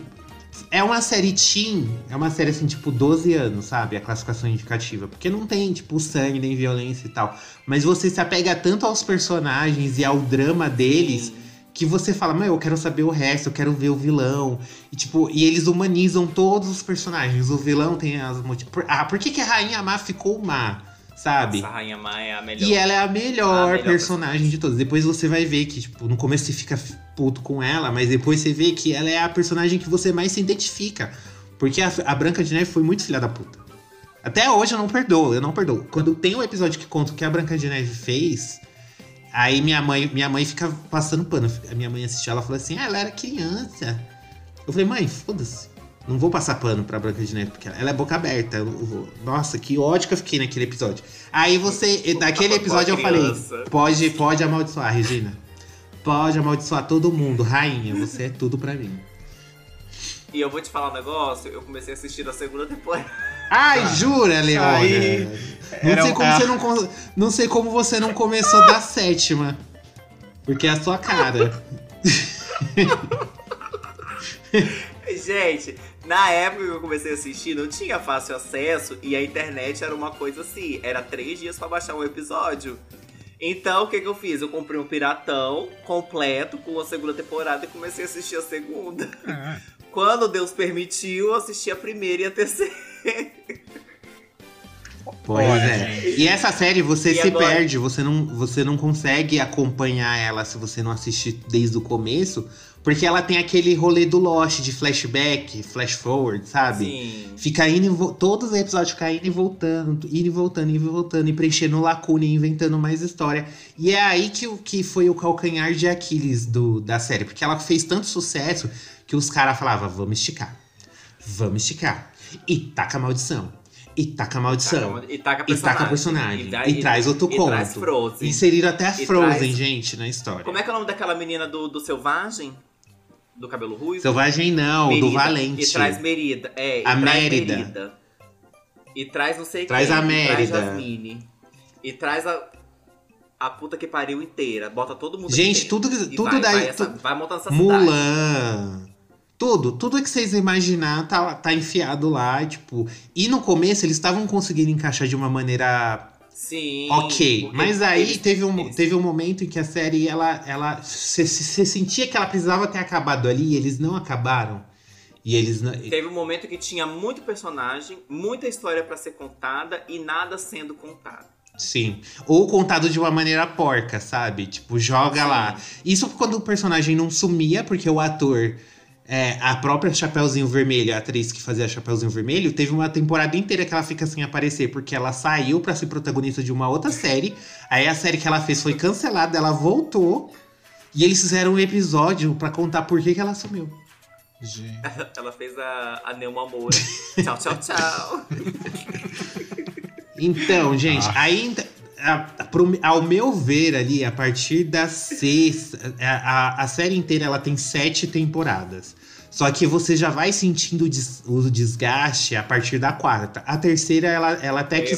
É uma série teen, é uma série assim, tipo, 12 anos, sabe? A classificação indicativa. Porque não tem, tipo, sangue, nem violência e tal. Mas você se apega tanto aos personagens e ao drama deles Sim. que você fala, meu, eu quero saber o resto, eu quero ver o vilão. E tipo, e eles humanizam todos os personagens. O vilão tem as motivos. Ah, por que, que a Rainha Má ficou má? Sabe? Essa Rainha é a melhor. E ela é a melhor, A melhor personagem de todas. Depois você vai ver que, tipo, no começo você fica puto com ela, mas depois você vê que ela é a personagem que você mais se identifica. Porque a, a Branca de Neve foi muito filha da puta. Até hoje eu não perdoo, eu não perdoo. Quando tem um episódio que conta o que a Branca de Neve fez, aí minha mãe, minha mãe fica passando pano. A minha mãe assistiu, ela falou assim: ah, ela era criança. Eu falei, mãe, foda-se. Não vou passar pano pra Branca de Neve, porque ela é boca aberta. Nossa, que ódio que eu fiquei naquele episódio. Aí você, naquele episódio eu falei, pode, pode amaldiçoar, Regina. Pode amaldiçoar todo mundo, rainha, você é tudo pra mim. E eu vou te falar um negócio, eu comecei a assistir a segunda temporada. Ai, jura, Leona? aí Não sei, como ah. você não, não sei como você não começou da sétima. Porque é a sua cara. Gente, na época que eu comecei a assistir, não tinha fácil acesso e a internet era uma coisa assim, era três dias pra baixar um episódio. Então, o que, que eu fiz? Eu comprei um piratão completo com a segunda temporada e comecei a assistir a segunda. Ah, Quando Deus permitiu, eu assisti a primeira e a terceira. Pois é. E essa série você E se agora? perde, você não, você não consegue acompanhar ela se você não assistir desde o começo, porque ela tem aquele rolê do Lost de flashback, flash forward, sabe? Sim. Fica indo e vo- todos os episódios ficam indo e voltando, indo e voltando, indo e voltando, e preenchendo lacuna e inventando mais história. E é aí que, que foi o calcanhar de Aquiles do, da série, porque ela fez tanto sucesso que os caras falavam, vamos esticar, vamos esticar. E taca a maldição, e taca a maldição. E taca E taca personagem. E, dá- E traz outro e conto. traz Frozen. Inseriram até a Frozen, traz- gente, na história. Como é que é o nome daquela menina do, do Selvagem? Do cabelo ruivo? Selvagem não, do Merida. Valente. E traz Merida. É, e A Mérida. Merida. E traz não sei Traz quem. a E Mérida. traz Jasmine. E traz a, a puta que pariu inteira. Bota todo mundo Gente, tudo. E tudo vai, daí. Vai, essa- tu- vai montando essa cidade. Mulan. Tudo, tudo que vocês imaginar tá, tá enfiado lá, tipo. E no começo eles estavam conseguindo encaixar de uma maneira Sim. ok. Mas aí eles- teve, um, eles- teve um momento em que a série, ela. ela Você sentia que ela precisava ter acabado ali e eles não acabaram. E eles não. Teve um momento que tinha muito personagem, muita história pra ser contada e nada sendo contado. Sim. Ou contado de uma maneira porca, sabe? Tipo, joga Sim. lá. Isso quando o personagem não sumia, porque o ator. É, a própria Chapeuzinho Vermelho, a atriz que fazia Chapeuzinho Vermelho, teve uma temporada inteira que ela fica sem aparecer, porque ela saiu pra ser protagonista de uma outra série. Aí a série que ela fez foi cancelada, ela voltou. E eles fizeram um episódio pra contar por que, que ela sumiu. gente. Ela fez a, a Neuma Moura. tchau, tchau, tchau. Então, gente, ainda. a- pro- ao meu ver ali, a partir da sexta. A, a, a série inteira ela tem sete temporadas. Só que você já vai sentindo o, des- o desgaste a partir da quarta. A terceira, ela, ela até que.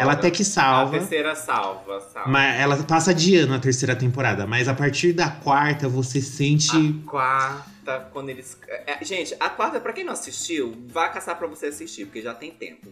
Ela até que A salva. terceira salva, salva. Mas ela passa de ano a terceira temporada. Mas a partir da quarta, você sente. A quarta, quando eles. é, é, gente, a quarta, pra quem não assistiu, vá caçar pra você assistir, porque já tem tempo.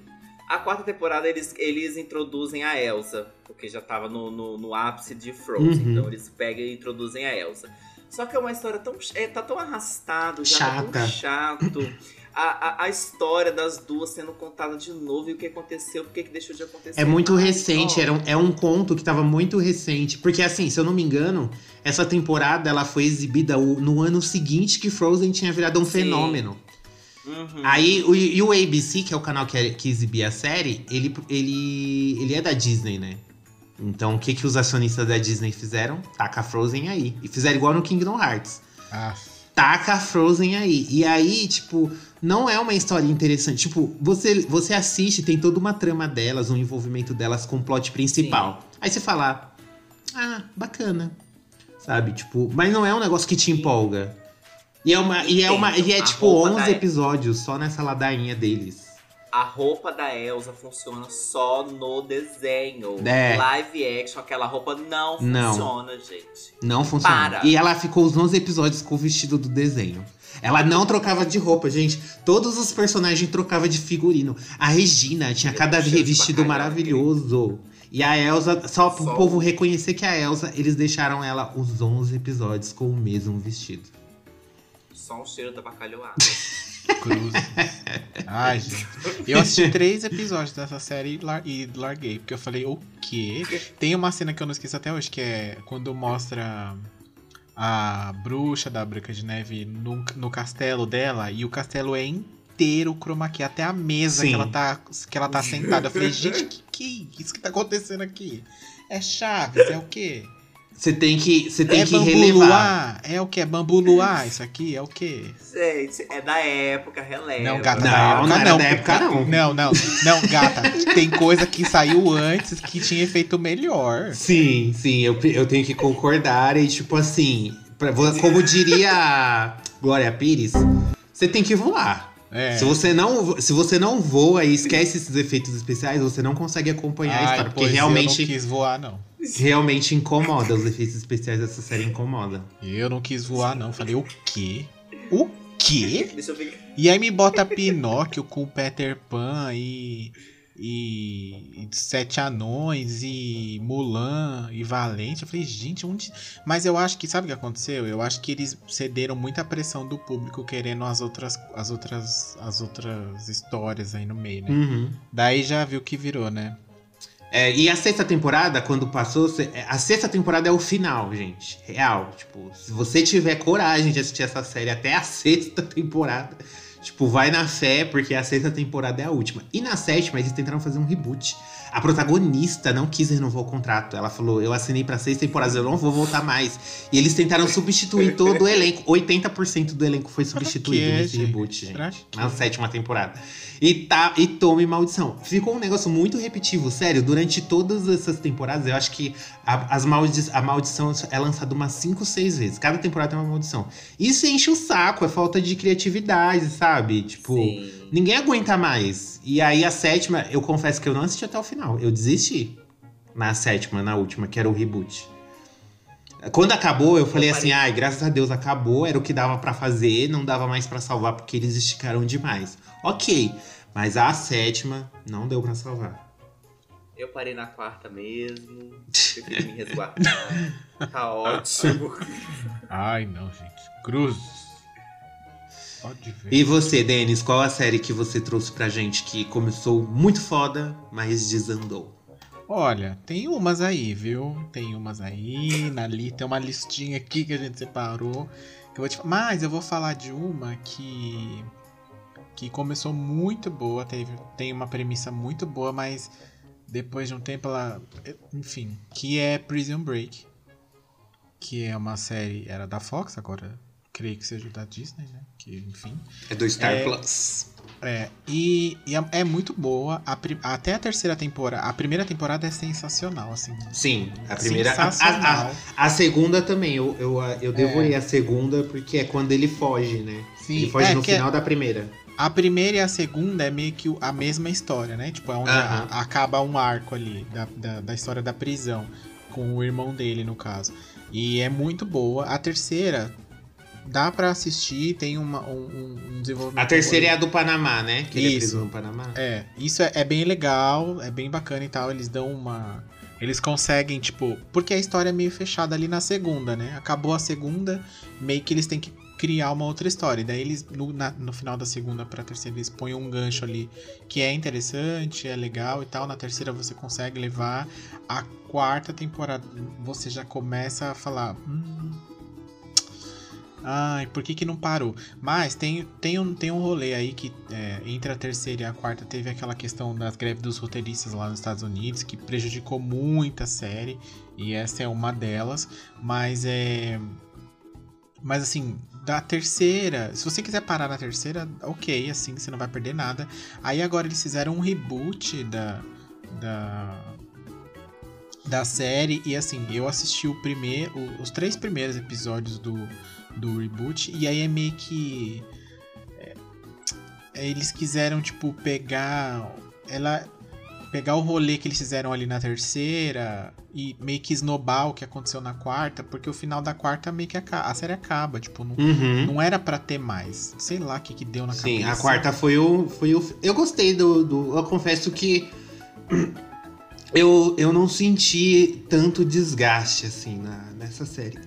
A quarta temporada eles, eles introduzem a Elsa, porque já tava no, no, no ápice de Frozen. Uhum. Então eles pegam e introduzem a Elsa. Só que é uma história tão. É, tá tão arrastado, já tá Chata. tão chato. A, a, a história das duas sendo contada de novo e o que aconteceu, por que deixou de acontecer. É muito recente, era um, é um conto que tava muito recente. Porque, assim, se eu não me engano, essa temporada ela foi exibida no ano seguinte que Frozen tinha virado um Sim. fenômeno. Uhum. Aí, o, e o ABC, que é o canal que, que exibia a série, ele, ele, ele é da Disney, né? Então, o que, que os acionistas da Disney fizeram? Taca a Frozen aí. E fizeram igual no Kingdom Hearts. Ah, taca a Frozen aí. E aí, tipo, não é uma história interessante. Tipo, você, você assiste, tem toda uma trama delas, um envolvimento delas com o plot principal. Aí você fala, ah, bacana. Sabe, tipo, mas não é um negócio que te empolga. E é uma. E é, uma, e é A tipo roupa 11 da- episódios só nessa ladainha deles. A roupa da Elsa funciona só no desenho. É. Live action, aquela roupa não Não. funciona, gente. Não funciona. Para. E ela ficou os 11 episódios com o vestido do desenho. Ela não trocava de roupa, gente. Todos os personagens trocavam de figurino. A Regina tinha cada Deus, cheiro de vestido bacalhau, maravilhoso. E a Elsa, só pro Só povo reconhecer que a Elsa, eles deixaram ela os 11 episódios com o mesmo vestido. Só um cheiro da bacalhoada. Cruz. Ai, gente. Eu assisti três episódios dessa série e lar- e larguei. Porque eu falei, o quê? Tem uma cena que eu não esqueço até hoje, que é quando mostra a bruxa da Branca de Neve no, no castelo dela. E o castelo é inteiro chroma key, até a mesa Sim. que ela, tá, que ela tá sentada. Eu falei, gente, que que é isso que tá acontecendo aqui? É Chaves, é o quê? Você tem que, você tem é que bambu relevar. luar? É o quê? É bambu luar isso aqui? É o quê? gente, é da época, releva. Não, gata, Não, da época não era não. da época, não. Não, não, não, gata. Tem coisa que saiu antes que tinha efeito melhor. Sim, sim, eu, eu tenho que concordar. E tipo assim, pra, como diria a Glória Pires, você tem que voar. É. Se você, não, se você não voa e esquece esses efeitos especiais, você não consegue acompanhar a Ai, história. Porque pois eu realmente, não quis voar, não. Realmente incomoda. Os efeitos especiais dessa série incomoda. Eu não quis voar, não. Falei, o quê? O quê? Deixa eu ver. E aí me bota Pinóquio com Peter Pan e. E. e Sete Anões e Mulan e Valente. Eu falei, gente, onde. Mas eu acho que, sabe o que aconteceu? Eu acho que eles cederam muita pressão do público querendo as outras. As outras. As outras histórias aí no meio, né? Uhum. Daí já viu que virou, né? É, e a sexta temporada, quando passou, é, a sexta temporada é o final, gente. Real. Tipo, se você tiver coragem de assistir essa série até a sexta temporada, tipo, vai na fé, porque a sexta temporada é a última. E na sétima, eles tentaram fazer um reboot. A protagonista não quis renovar o contrato. Ela falou: Eu assinei pra seis temporadas, eu não vou voltar mais. E eles tentaram substituir todo o elenco. 80% do elenco foi substituído nesse gente? reboot, gente na sétima temporada. E, tá, e tome maldição. Ficou um negócio muito repetitivo, sério. Durante todas essas temporadas, eu acho que a, as maldi a maldição é lançada umas 5, 6 vezes. Cada temporada tem uma maldição. Isso enche o saco, é falta de criatividade, sabe? Tipo, Sim. ninguém aguenta mais. E aí a sétima, eu confesso que eu não assisti até o final. Eu desisti. Na sétima, na última, que era o reboot. Quando acabou, eu falei assim, ai, graças a Deus acabou, era o que dava pra fazer, não dava mais pra salvar porque eles esticaram demais. Ok, mas a sétima não deu pra salvar. Eu parei na quarta mesmo. Prefiro me resguardar. Tá ótimo. Ai, não, gente. Cruz. Pode ver. E você, Denis, qual a série que você trouxe pra gente que começou muito foda, mas desandou? Olha, tem umas aí, viu? Tem umas aí. Na li... Tem uma listinha aqui que a gente separou. Que eu vou te... Mas eu vou falar de uma que. Que começou muito boa. Teve... Tem uma premissa muito boa, mas depois de um tempo ela. Enfim. Que é Prison Break. Que é uma série. Era da Fox, agora creio que seja da Disney, né? Que, enfim. É do Star É. Plus. É, e, e é, é muito boa. A até a terceira temporada. A primeira temporada é sensacional, assim. Sim, a primeira. A, a, a- segunda também, eu, eu, eu devorei a segunda porque é quando ele foge, né? Sim, ele foge é no é- final da primeira. A primeira e a segunda é meio que a mesma história, né? Tipo, é onde Aham. a- acaba um arco ali da, da, da história da prisão. Com o irmão dele, no caso. E é muito boa. A terceira. Dá pra assistir, tem uma, um, um- desenvolvimento. A terceira é a do Panamá, né? Que é Isso. preso no Panamá. É, isso é, é bem legal, é bem bacana e tal. Eles dão uma. Eles conseguem, tipo. Porque a história é meio fechada ali na segunda, né? Acabou a segunda, meio que eles têm que criar uma outra história. E daí eles, no, na- no final da segunda pra terceira, eles põem um gancho ali que é interessante, é legal e tal. Na terceira você consegue levar. A quarta temporada você já começa a falar. Hum, Ai, por que que não parou? Mas tem, tem, um, tem um rolê aí que é, entre a terceira e a quarta teve aquela questão das greves dos roteiristas lá nos Estados Unidos que prejudicou muito a série e essa é uma delas. Mas é. Mas assim, da terceira. Se você quiser parar na terceira, ok, assim, você não vai perder nada. Aí agora eles fizeram um reboot da. da da série e assim eu assisti o primeiro os três primeiros episódios do, do reboot e aí é meio que é, eles quiseram tipo pegar ela pegar o rolê que eles fizeram ali na terceira e meio que esnobar o que aconteceu na quarta, porque o final da quarta meio que a, a série acaba, tipo, não, Uhum. não era pra ter mais. Sei lá o que, que deu na Sim, cabeça. a quarta foi o, foi o. Eu gostei do, do. Eu confesso que. Eu, eu não senti tanto desgaste assim na, nessa série.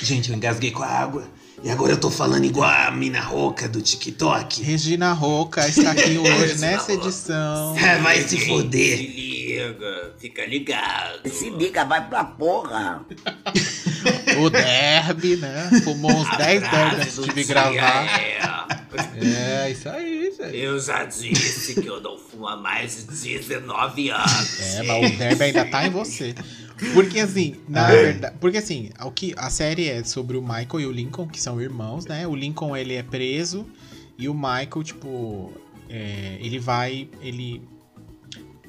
Gente, eu engasguei com a água. E agora eu tô falando igual a mina rouca do TikTok. Regina Roca está aqui hoje nessa Roca. edição. É, vai se Se foder. liga, fica ligado. Se liga, vai pra porra. O Derby, né? Fumou uns 10 derbys antes de vir gravar. É. É, isso aí, gente. Eu já disse que eu não fumo há mais de 19 anos. É, mas o Derby ainda tá em você. Porque assim, na verdade. Porque assim, o que, a série é sobre o Michael e o Lincoln, que são irmãos, né? O Lincoln ele é preso e o Michael, tipo. é, ele vai. Ele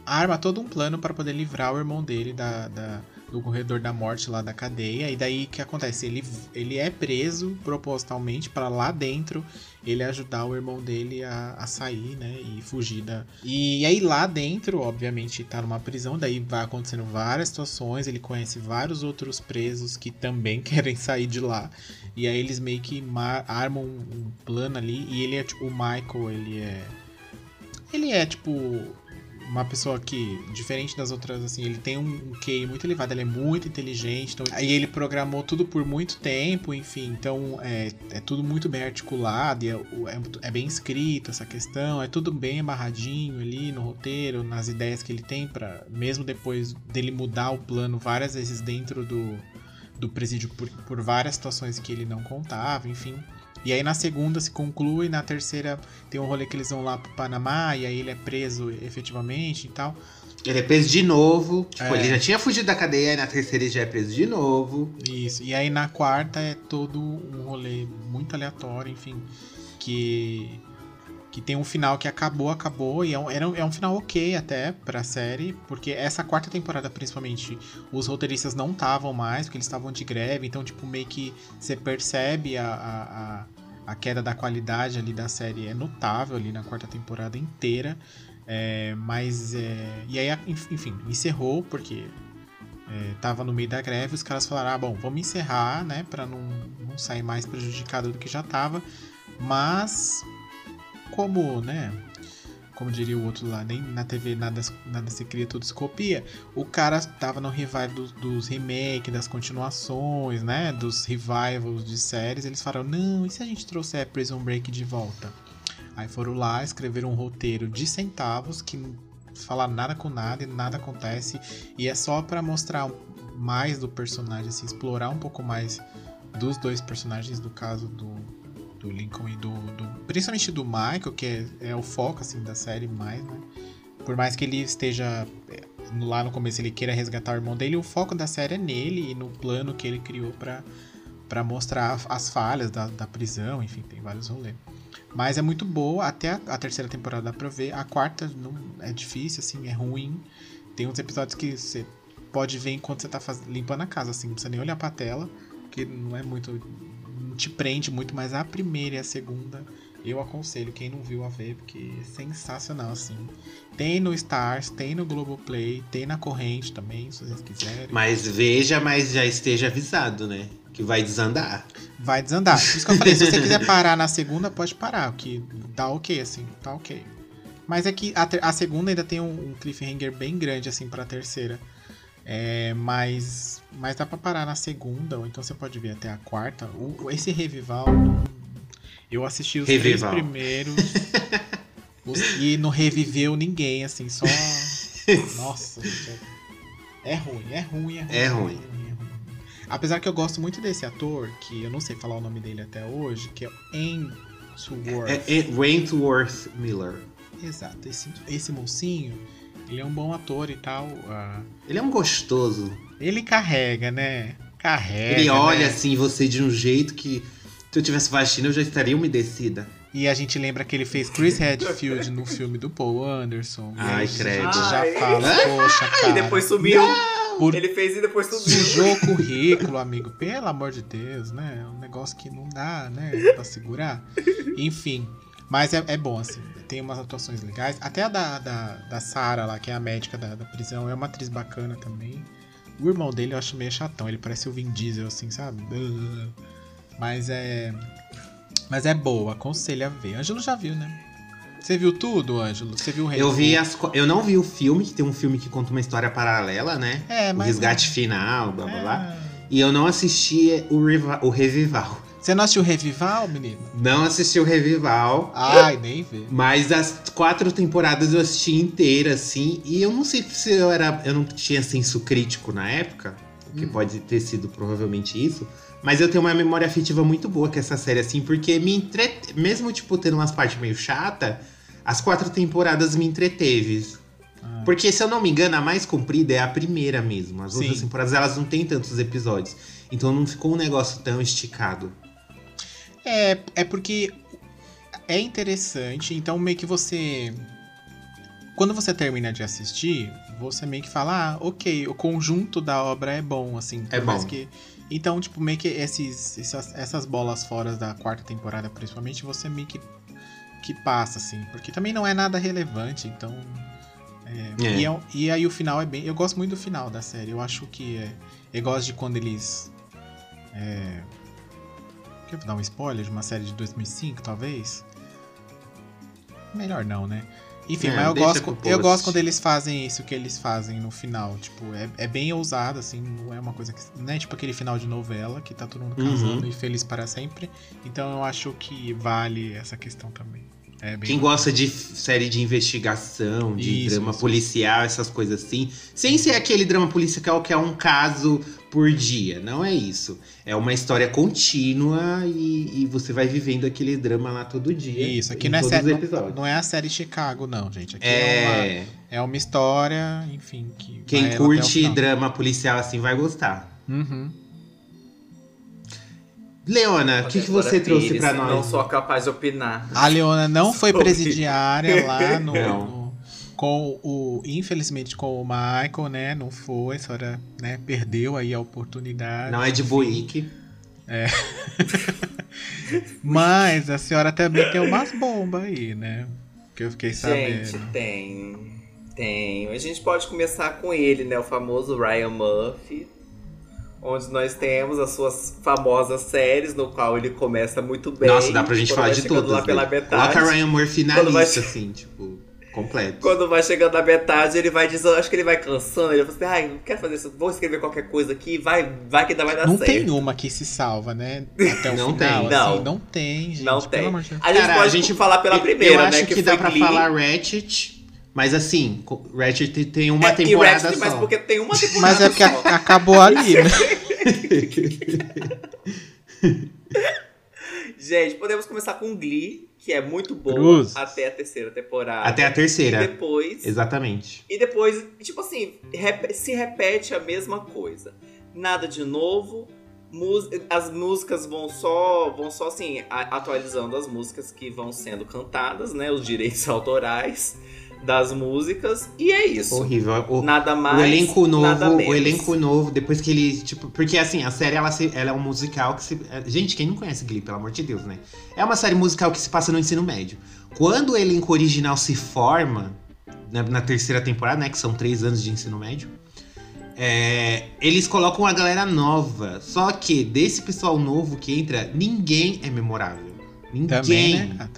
arma todo um plano para poder livrar o irmão dele da, da- do corredor da morte lá da cadeia. E daí o que acontece? Ele, ele é preso propositalmente para lá dentro ele ajudar o irmão dele a, a sair, né? E fugir da. E aí lá dentro, obviamente, tá numa prisão, daí vai acontecendo várias situações, ele conhece vários outros presos que também querem sair de lá. E aí eles meio que ma- armam um plano ali, e ele é tipo, o Michael, ele é. Ele é tipo uma pessoa que, diferente das outras, assim, ele tem um, QI muito elevado, ele é muito inteligente. Então, aí ele programou tudo por muito tempo, enfim. Então é, é tudo muito bem articulado, é, é, é bem escrito essa questão, é tudo bem amarradinho ali no roteiro, nas ideias que ele tem, para mesmo depois dele mudar o plano várias vezes dentro do, do presídio por, por várias situações que ele não contava, enfim. E aí na segunda se conclui, na terceira tem um rolê que eles vão lá pro Panamá e aí ele é preso efetivamente e tal. Ele é preso de novo. Tipo, É. ele já tinha fugido da cadeia, e na terceira ele já é preso de novo. Isso. E aí na quarta é todo um rolê muito aleatório, enfim, que que tem um final que acabou, acabou e é um, é um final ok até pra série, porque essa quarta temporada principalmente os roteiristas não estavam mais, porque eles estavam de greve, então tipo meio que você percebe a, a, a, a queda da qualidade ali da série é notável ali na quarta temporada inteira, é, mas é, e aí enfim encerrou porque é, tava no meio da greve, os caras falaram, ah, bom, vamos encerrar, né, pra não, não sair mais prejudicado do que já tava, mas como, né, como diria o outro lá, nem na TV nada, nada se cria, tudo se copia, o cara tava no revival dos, dos remakes, das continuações, né, dos revivals de séries, eles falaram, não, e se a gente trouxer Prison Break de volta? Aí foram lá, escreveram um roteiro de centavos, que não fala nada com nada e nada acontece, e é só pra mostrar mais do personagem, assim, explorar um pouco mais dos dois personagens, do caso do, do Lincoln e do, do- Principalmente do Michael, que é, é o foco, assim, da série mais, né? Por mais que ele esteja... é, Lá no começo ele queira resgatar o irmão dele, o foco da série é nele e no plano que ele criou pra, pra mostrar as falhas da, da prisão, enfim, tem vários rolês. Mas é muito boa, até a, a terceira temporada dá pra ver. A quarta não, é difícil, assim, é ruim. Tem uns episódios que você pode ver enquanto você tá faz- limpando a casa, assim, não precisa nem olhar pra tela, que não é muito. Te prende muito, mas a primeira e a segunda eu aconselho quem não viu a ver, porque é sensacional, assim. Tem no Stars, tem no Globoplay, tem na corrente também, se vocês quiserem. Mas veja, mas já esteja avisado, né? Que vai desandar. Vai desandar. Por isso que eu falei, se você quiser parar na segunda, pode parar, que tá ok, assim, tá ok. Mas é que a, a segunda ainda tem um, um cliffhanger bem grande, assim, pra terceira. É, mas, mas dá pra parar na segunda, ou então você pode ver até a quarta. O, esse revival, eu assisti os Revival. três primeiros os- e não reviveu ninguém, assim, só... Nossa, gente, é, é ruim, é ruim, é ruim. É ruim. é ruim. Apesar que eu gosto muito desse ator, que eu não sei falar o nome dele até hoje, que é o Ainsworth. É, é Wentworth Miller. Exato, esse, esse mocinho, ele é um bom ator e tal. ah, Ele é um gostoso. ele carrega, né? Carrega. Ele olha né? assim você de um jeito que Se eu tivesse vagina, eu já estaria umedecida. E a gente lembra que ele fez Chris Redfield no filme do Paul Anderson. E Ai, aí credo. Gente já Ai. fala, poxa, cara. E depois sumiu. Por- Ele fez e depois sumiu. Sujou o currículo, amigo. Pelo amor de Deus, né? É um negócio que não dá, né? Pra segurar. Enfim. Mas é, é bom, assim. Tem umas atuações legais. Até a da, da, da Sarah lá, que é a médica da, da prisão, é uma atriz bacana também. O irmão dele eu acho meio chatão. Ele parece o Vin Diesel, assim, sabe? Mas é. Mas é boa, aconselho a ver. Ângelo já viu, né? Você viu tudo, Ângelo? Você viu o Rei Eu vi as. Eu não vi o filme, que tem um filme que conta uma história paralela, né? É, o mas. resgate final, blá blá é. blá. E eu não assisti o, Riva- o Revival. Você não assistiu Revival, menino? Não assisti o Revival. Ai, nem vê. Mas as quatro temporadas eu assisti inteira, assim. E eu não sei se eu era. Eu não tinha senso crítico na época. Que Hum. pode ter sido provavelmente isso. Mas eu tenho uma memória afetiva muito boa com essa série, assim, porque me entrete... Mesmo, tipo, tendo umas partes meio chata, as quatro temporadas me entreteve. Ah. Porque, se eu não me engano, a mais comprida é a primeira mesmo. As Sim. outras temporadas, elas não têm tantos episódios. Então não ficou um negócio tão esticado. É, é porque é interessante, então meio que você. Quando você termina de assistir, você meio que fala, ah, ok, o conjunto da obra é bom, assim. É bom. Que... Então, tipo, meio que esses, essas, essas bolas fora da quarta temporada, principalmente, você meio que, que passa, assim. Porque também não é nada relevante, então. é, É. E, é- e aí o final é bem. Eu gosto muito do final da série. Eu acho que. É, eu gosto de quando eles. Quer dar um spoiler de uma série de 2005, talvez? Melhor não, né? Enfim, É, mas eu gosto, eu gosto quando eles fazem isso que eles fazem no final. Tipo, é, é bem ousado, assim, não é uma coisa que. Não é tipo aquele final de novela que tá todo mundo Uhum. casando e feliz para sempre. Então eu acho que vale essa questão também. É bem. Quem gosta de série de investigação, de Isso, drama isso. policial, essas coisas assim, sem ser aquele drama policial que é um caso por dia, não é isso. É uma história contínua e, e você vai vivendo aquele drama lá todo dia. Isso, aqui em não é, série, os não, episódios. não é a série Chicago, não, gente. Aqui é, uma, É, é uma história, enfim, que. quem curte drama policial assim vai gostar. Uhum. Leona, o que, que você trouxe Pires, pra Não nós? sou capaz de opinar. A Leona não foi presidiária lá no, Não. no- com o infelizmente com o Michael, né? Não foi, a senhora, né, perdeu aí a oportunidade. Não é de Buick. Mas a senhora também tem umas bombas aí, né? Que eu fiquei Gente, sabendo. tem. Tem. A gente pode começar com ele, né? O famoso Ryan Murphy. Onde nós temos as suas famosas séries, no qual ele começa muito bem. Nossa, dá pra gente falar vai de todas. lá pela né? metade. Coloca Ryan Murphy na vai lista, che- assim, tipo, completo. Quando vai chegando na metade, ele vai dizendo, acho que ele vai cansando, ele vai assim, ai, não quero fazer isso, vou escrever qualquer coisa aqui, vai, vai que ainda vai dar Não certo. tem uma que se salva, né? Até o Não final, tem. assim. Não. Não tem, gente. Não pelo tem. amor de Deus. A gente Cara, pode a gente- falar pela primeira, eu acho né? que, foi dá pra Glee. falar Ratchet, mas assim, Ratchet tem uma É, temporada Ratchet, só. mas porque tem uma temporada Mas é porque a- acabou ali, né? Gente, podemos começar com Glee, que é muito boa Cruz. até a terceira temporada. Até a E terceira. depois. Exatamente. E depois, tipo assim, rep- se repete a mesma coisa. Nada de novo. As músicas vão só, vão só assim, atualizando as músicas que vão sendo cantadas, né? Os direitos autorais das músicas. E é isso. Horrível. O, Nada mais. o elenco nada novo, menos. o elenco novo, depois que ele, tipo, porque assim, a série ela, se- ela é um musical que se, é, gente, quem não conhece Glee, pelo amor de Deus, né? É uma série musical que se passa no ensino médio. Quando o elenco original se forma na, na terceira temporada, né, que são três anos de ensino médio, é, eles colocam a galera nova. Só que desse pessoal novo que entra, ninguém é memorável. Ninguém. Também, né?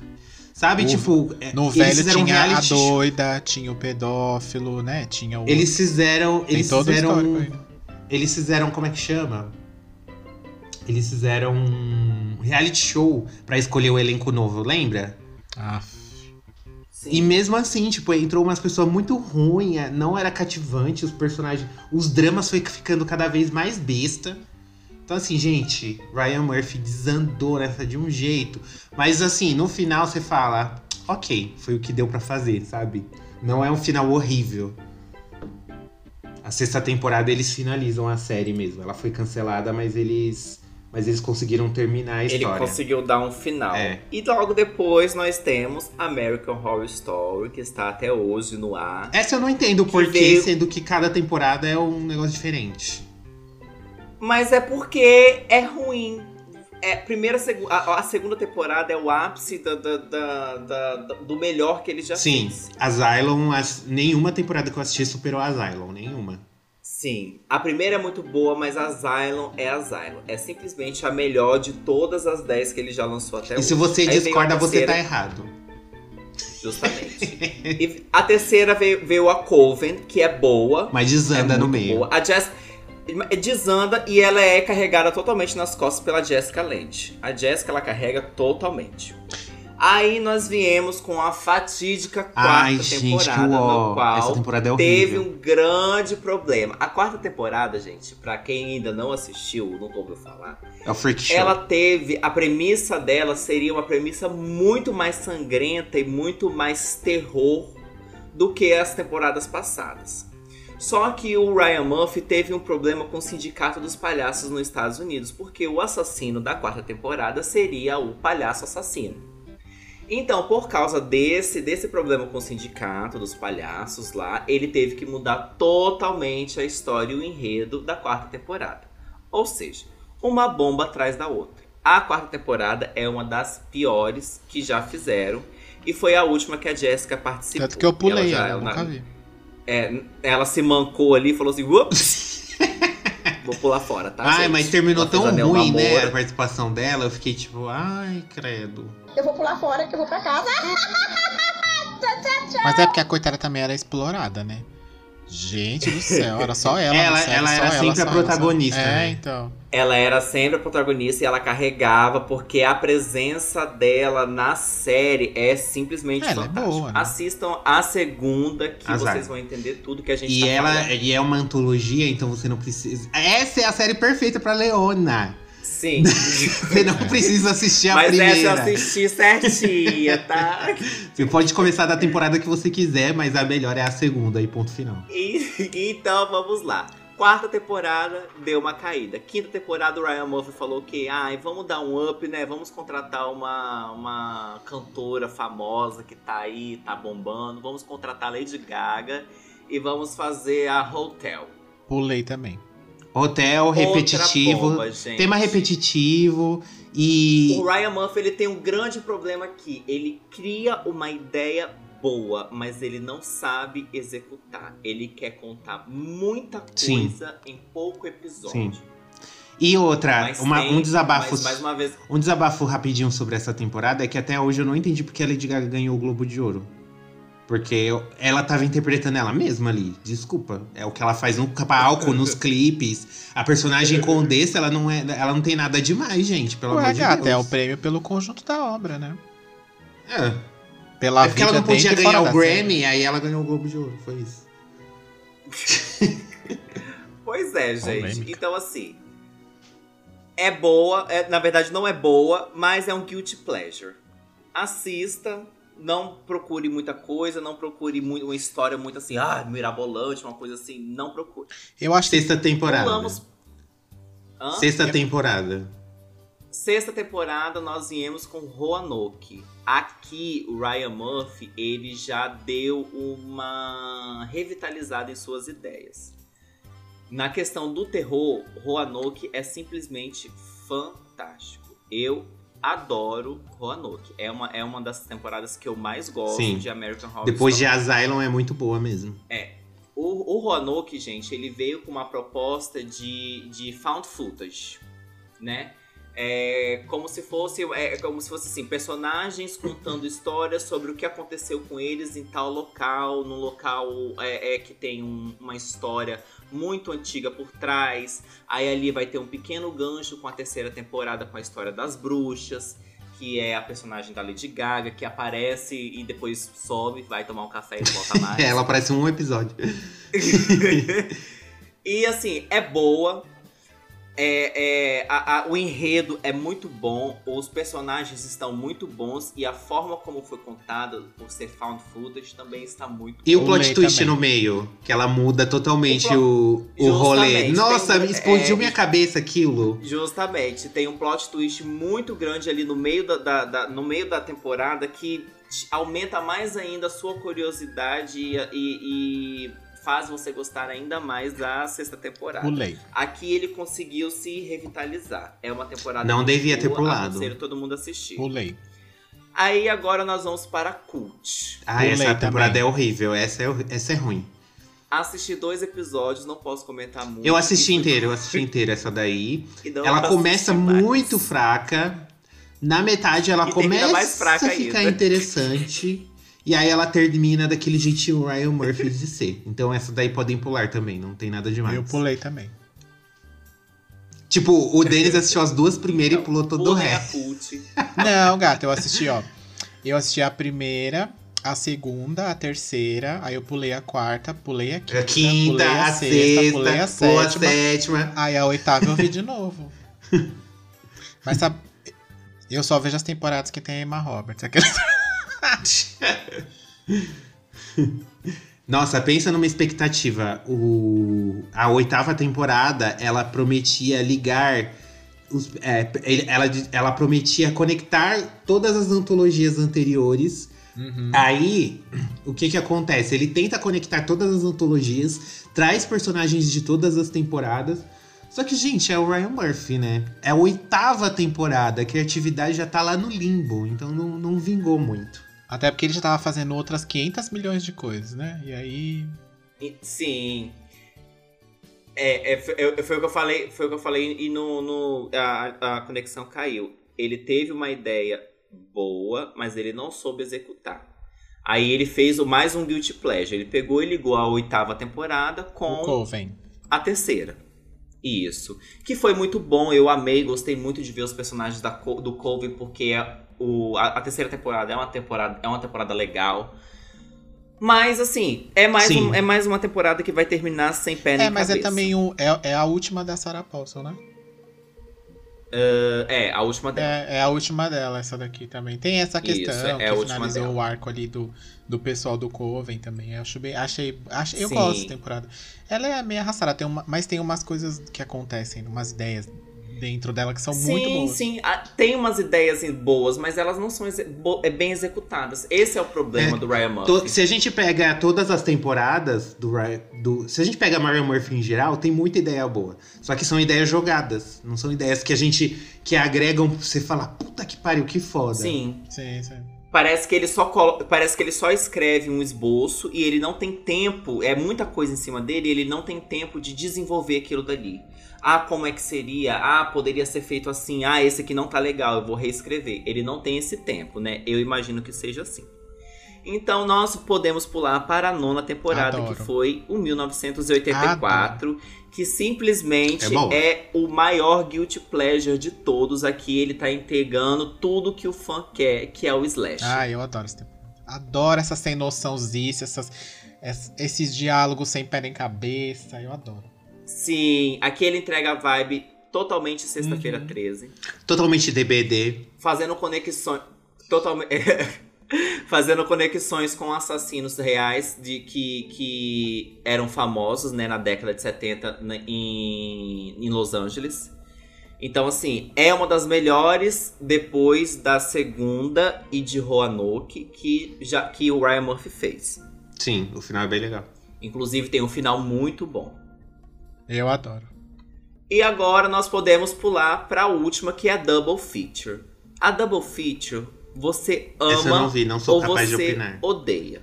Sabe, No- tipo, é, No eles velho fizeram um tinha a reality show. doida, tinha o pedófilo, né? Tinha o. Eles fizeram. Tem Eles todo o fizeram. Eles fizeram. Como é que chama? Eles fizeram um reality show pra escolher o elenco novo, lembra? Ah, Sim. E mesmo assim, tipo, entrou umas pessoas muito ruins, é, não era cativante, os personagens. Os dramas foi ficando cada vez mais besta. Então, assim, gente, Ryan Murphy desandou nessa de um jeito. Mas, assim, no final você fala, ok, foi o que deu pra fazer, sabe? Não é um final horrível. A sexta temporada eles finalizam a série mesmo. Ela foi cancelada, mas eles Mas eles conseguiram terminar a Ele história. conseguiu dar um final. É. E logo depois nós temos American Horror Story, que está até hoje no ar. Essa eu não entendo por quê, veio- sendo que cada temporada é um negócio diferente. Mas é porque é ruim. É, primeira, a, a segunda temporada é o ápice da- da- da- do melhor que ele já Sim, fez. Asylum, as- nenhuma temporada que eu assisti superou Asylum, nenhuma. Sim. A primeira é muito boa, mas Asylum é Asylum. É simplesmente a melhor de todas as 10 que ele já lançou até e hoje. se você Aí discorda, você tá errado. Justamente. e a terceira veio, veio a Coven, que é boa. Mas desanda é no meio. boa. A Jess desanda e ela é carregada totalmente nas costas pela Jessica Lange. A Jessica ela carrega totalmente. Aí nós viemos com a fatídica quarta Ai, gente, temporada, que no uó. qual temporada é teve um grande problema. A quarta temporada, gente, pra quem ainda não assistiu, nunca ouviu falar, É o Freak Show. ela teve. A premissa dela seria uma premissa muito mais sangrenta e muito mais terror do que as temporadas passadas. Só que o Ryan Murphy teve um problema com o Sindicato dos Palhaços nos Estados Unidos, porque o assassino da quarta temporada seria o palhaço assassino. Então, por causa desse, desse problema com o sindicato dos palhaços lá, ele teve que mudar totalmente a história e o enredo da quarta temporada. Ou seja, uma bomba atrás da outra. A quarta temporada é uma das piores que já fizeram. E foi a última que a Jessica participou. Tanto que eu pulei Ela ela, já- eu nunca vi. É, ela se mancou ali e falou assim: Ups! Vou pular fora, tá? Ai, gente? mas terminou Ela tão ruim, né? namoro. A participação dela, eu fiquei tipo, ai, credo. Eu vou pular fora, que eu vou pra casa. Mas é porque a coitada também era explorada, né? Gente do céu, era só ela. Ela- série, ela só era sempre a só ela, só- protagonista, É, né? então. Ela era sempre a protagonista e ela carregava, porque a presença dela na série é simplesmente Ela é fantástica. boa, né? Assistam a segunda, que Azar. vocês vão entender tudo que a gente E tá ela falando. e é uma antologia, então você não precisa. Essa é a série perfeita pra Leona. Sim. Você não precisa assistir a Mas essa eu primeira. assisti certinha, tá? Você pode começar da temporada que você quiser, mas a melhor é a segunda e ponto final. E- então vamos lá. Quarta temporada deu uma caída. Quinta temporada o Ryan Murphy falou que, ai, vamos dar um up, né? Vamos contratar uma, uma cantora famosa que tá aí, tá bombando. Vamos contratar a Lady Gaga e vamos fazer a Hotel. Pulei também. Hotel repetitivo, bomba, tema repetitivo e O Ryan Murphy ele tem um grande problema aqui. Ele cria uma ideia boa, mas ele não sabe executar. Ele quer contar muita Sim. coisa em pouco episódio. Sim. e outra, uma- tem- um desabafo, mas, mais uma vez, um desabafo rapidinho sobre essa temporada é que até hoje eu não entendi porque a Lady Gaga ganhou o Globo de Ouro. Porque eu- ela tava interpretando ela mesma ali. Desculpa. É o que ela faz no palco, nos clipes. A personagem Condessa, ela não, é, ela não tem nada demais, gente. Pelo Ué, amor de gata, é o Deus. prêmio pelo conjunto da obra, né? É. Pela É porque ela não podia ganhar o da série. Grammy, aí ela ganhou o Globo de Ouro. Foi isso. Pois é, gente. Polêmica. Então, assim. É boa, é- na verdade não é boa, mas é um guilty pleasure. Assista, não procure muita coisa, não procure muito, uma história muito assim, ah, mirabolante, uma coisa assim, não procure. Eu acho que Sexta temporada. Pulamos. Hã? Sexta temporada. Sexta temporada nós viemos com Roanoke. Aqui o Ryan Murphy ele já deu uma revitalizada em suas ideias. Na questão do terror, Roanoke é simplesmente fantástico. Eu adoro Roanoke. É uma, é uma das temporadas que eu mais gosto Sim. de American Horror Depois de Story. Asylum é muito boa mesmo. O, o Roanoke, gente, ele veio com uma proposta de, de found footage, né? É como se fosse, é como se fosse assim, personagens contando histórias sobre o que aconteceu com eles em tal local, num local é, é, que tem um- uma história muito antiga por trás. Aí ali vai ter um pequeno gancho com a terceira temporada com a história das bruxas, que é a personagem da Lady Gaga, que aparece e depois sobe, vai tomar um café e não volta mais. É, ela aparece um episódio. e assim, é boa. É, é, a- a- o enredo é muito bom, os personagens estão muito bons e a forma como foi contada, por ser found footage, também está muito E o O plot twist também. no meio, que ela muda totalmente O o, o rolê. Nossa, tem- explodiu é, minha cabeça aquilo. Justamente, tem um plot twist muito grande ali no meio da, da- da- no meio da temporada que aumenta mais ainda a sua curiosidade e, e- e faz você gostar ainda mais da sexta temporada. Pulei. Aqui ele conseguiu se revitalizar. É uma temporada Não muito devia ter boa, pulado. aconselho todo mundo assistir. Pulei. Aí agora nós vamos para Cult. Ah, Pulei essa temporada também. é horrível. Essa é, essa é ruim. Assisti dois episódios, não posso comentar muito. Eu assisti Isso- inteiro, eu assisti inteiro essa daí. Ela começa assistir mais. muito fraca. Na metade ela E começa mais fraca a ficar ainda. interessante. E aí ela termina daquele jeitinho Ryan Murphy de ser. Então essa daí podem pular também, não tem nada demais. Eu pulei também. Tipo, o Denis assistiu as duas primeiras e pulou todo o resto. Não, gato, eu assisti, ó. Eu assisti a primeira, a segunda, a terceira, aí eu pulei a quarta, pulei a quinta, A quinta, pulei a, a sexta, sexta, pulei a pulou a sétima. sétima. Aí a oitava eu vi de novo. Mas sabe, eu só vejo as temporadas que tem a Emma Roberts. Aquelas... Nossa, pensa numa expectativa. O, a oitava temporada, ela prometia ligar. os- é, ela, ela prometia conectar todas as antologias anteriores. Uhum. Aí, o que que acontece? Ele tenta conectar todas as antologias, traz personagens de todas as temporadas. Só que, gente, é o Ryan Murphy, né? É a oitava temporada, a criatividade já tá lá no limbo, então não, não vingou muito. Até porque ele já tava fazendo outras 500 milhões de coisas, né? E aí. Sim. É, é, foi, eu- foi o que eu falei, foi o que eu falei e no, no- a, a conexão caiu. Ele teve uma ideia boa, mas ele não soube executar. Aí ele fez o mais um guilty pleasure. Ele pegou e ligou a oitava temporada O com a terceira. Isso. Que foi muito bom, eu amei, gostei muito de ver os personagens da, do Cove, porque é o, a, a terceira temporada é uma temporada, é uma temporada legal. Mas, assim, é mais, um- é mais uma temporada que vai terminar sem pé nem É, mas é também o, é, é a última da Sarah Paulson, né? Uh, é, a última dela. É, é a última dela, essa daqui também. Tem essa questão Isso, é que finalizou dela. o arco ali do, do pessoal do Coven também. Eu acho bem, achei, achei eu gosto dessa temporada. Ela é meio arrastada, tem uma, mas tem umas coisas que acontecem, umas ideias dentro dela que são muito sim, boas. sim. Ah, tem umas ideias boas, mas elas não são é, bem executadas. Esse é o problema É, do Ryan Murphy. Se a gente pega todas as temporadas do, Ryan- do. Se a gente pega Mario Murphy em geral, tem muita ideia boa. Só que são ideias jogadas. Não são ideias que a gente. que agregam pra você falar, puta que pariu, que foda. Sim. Sim, sim. Parece que ele só colo- parece que ele só escreve um esboço e ele não tem tempo, é muita coisa em cima dele, e ele não tem tempo de desenvolver aquilo dali. Ah, como é que seria? Ah, poderia ser feito assim. Ah, esse aqui não tá legal, eu vou reescrever. Ele não tem esse tempo, né? Eu imagino que seja assim. Então nós podemos pular para a nona temporada, Adoro. que foi o 1984, que simplesmente É é o maior guilty pleasure de todos aqui. Ele tá entregando tudo que o fã quer, que é o slash. Ah, eu adoro esse tempo. Adoro essa sem noçãozice, essas, es- esses diálogos sem pé nem cabeça. Eu adoro. Sim, aqui ele entrega a vibe totalmente sexta-feira Uhum. 13, Totalmente DBD. fazendo conexões totalmente fazendo conexões com assassinos reais de que, que eram famosos, né, na década de 70 na- em, em Los Angeles. Então, assim, é uma das melhores depois da segunda e de Roanoke que, já, que o Ryan Murphy fez. Sim, o final é bem legal. Inclusive, tem um final muito bom. Eu adoro. E agora nós podemos pular para a última, que é a Double Feature. A Double Feature, você ama Essa eu não vi, não sou ou capaz de você opinar. odeia.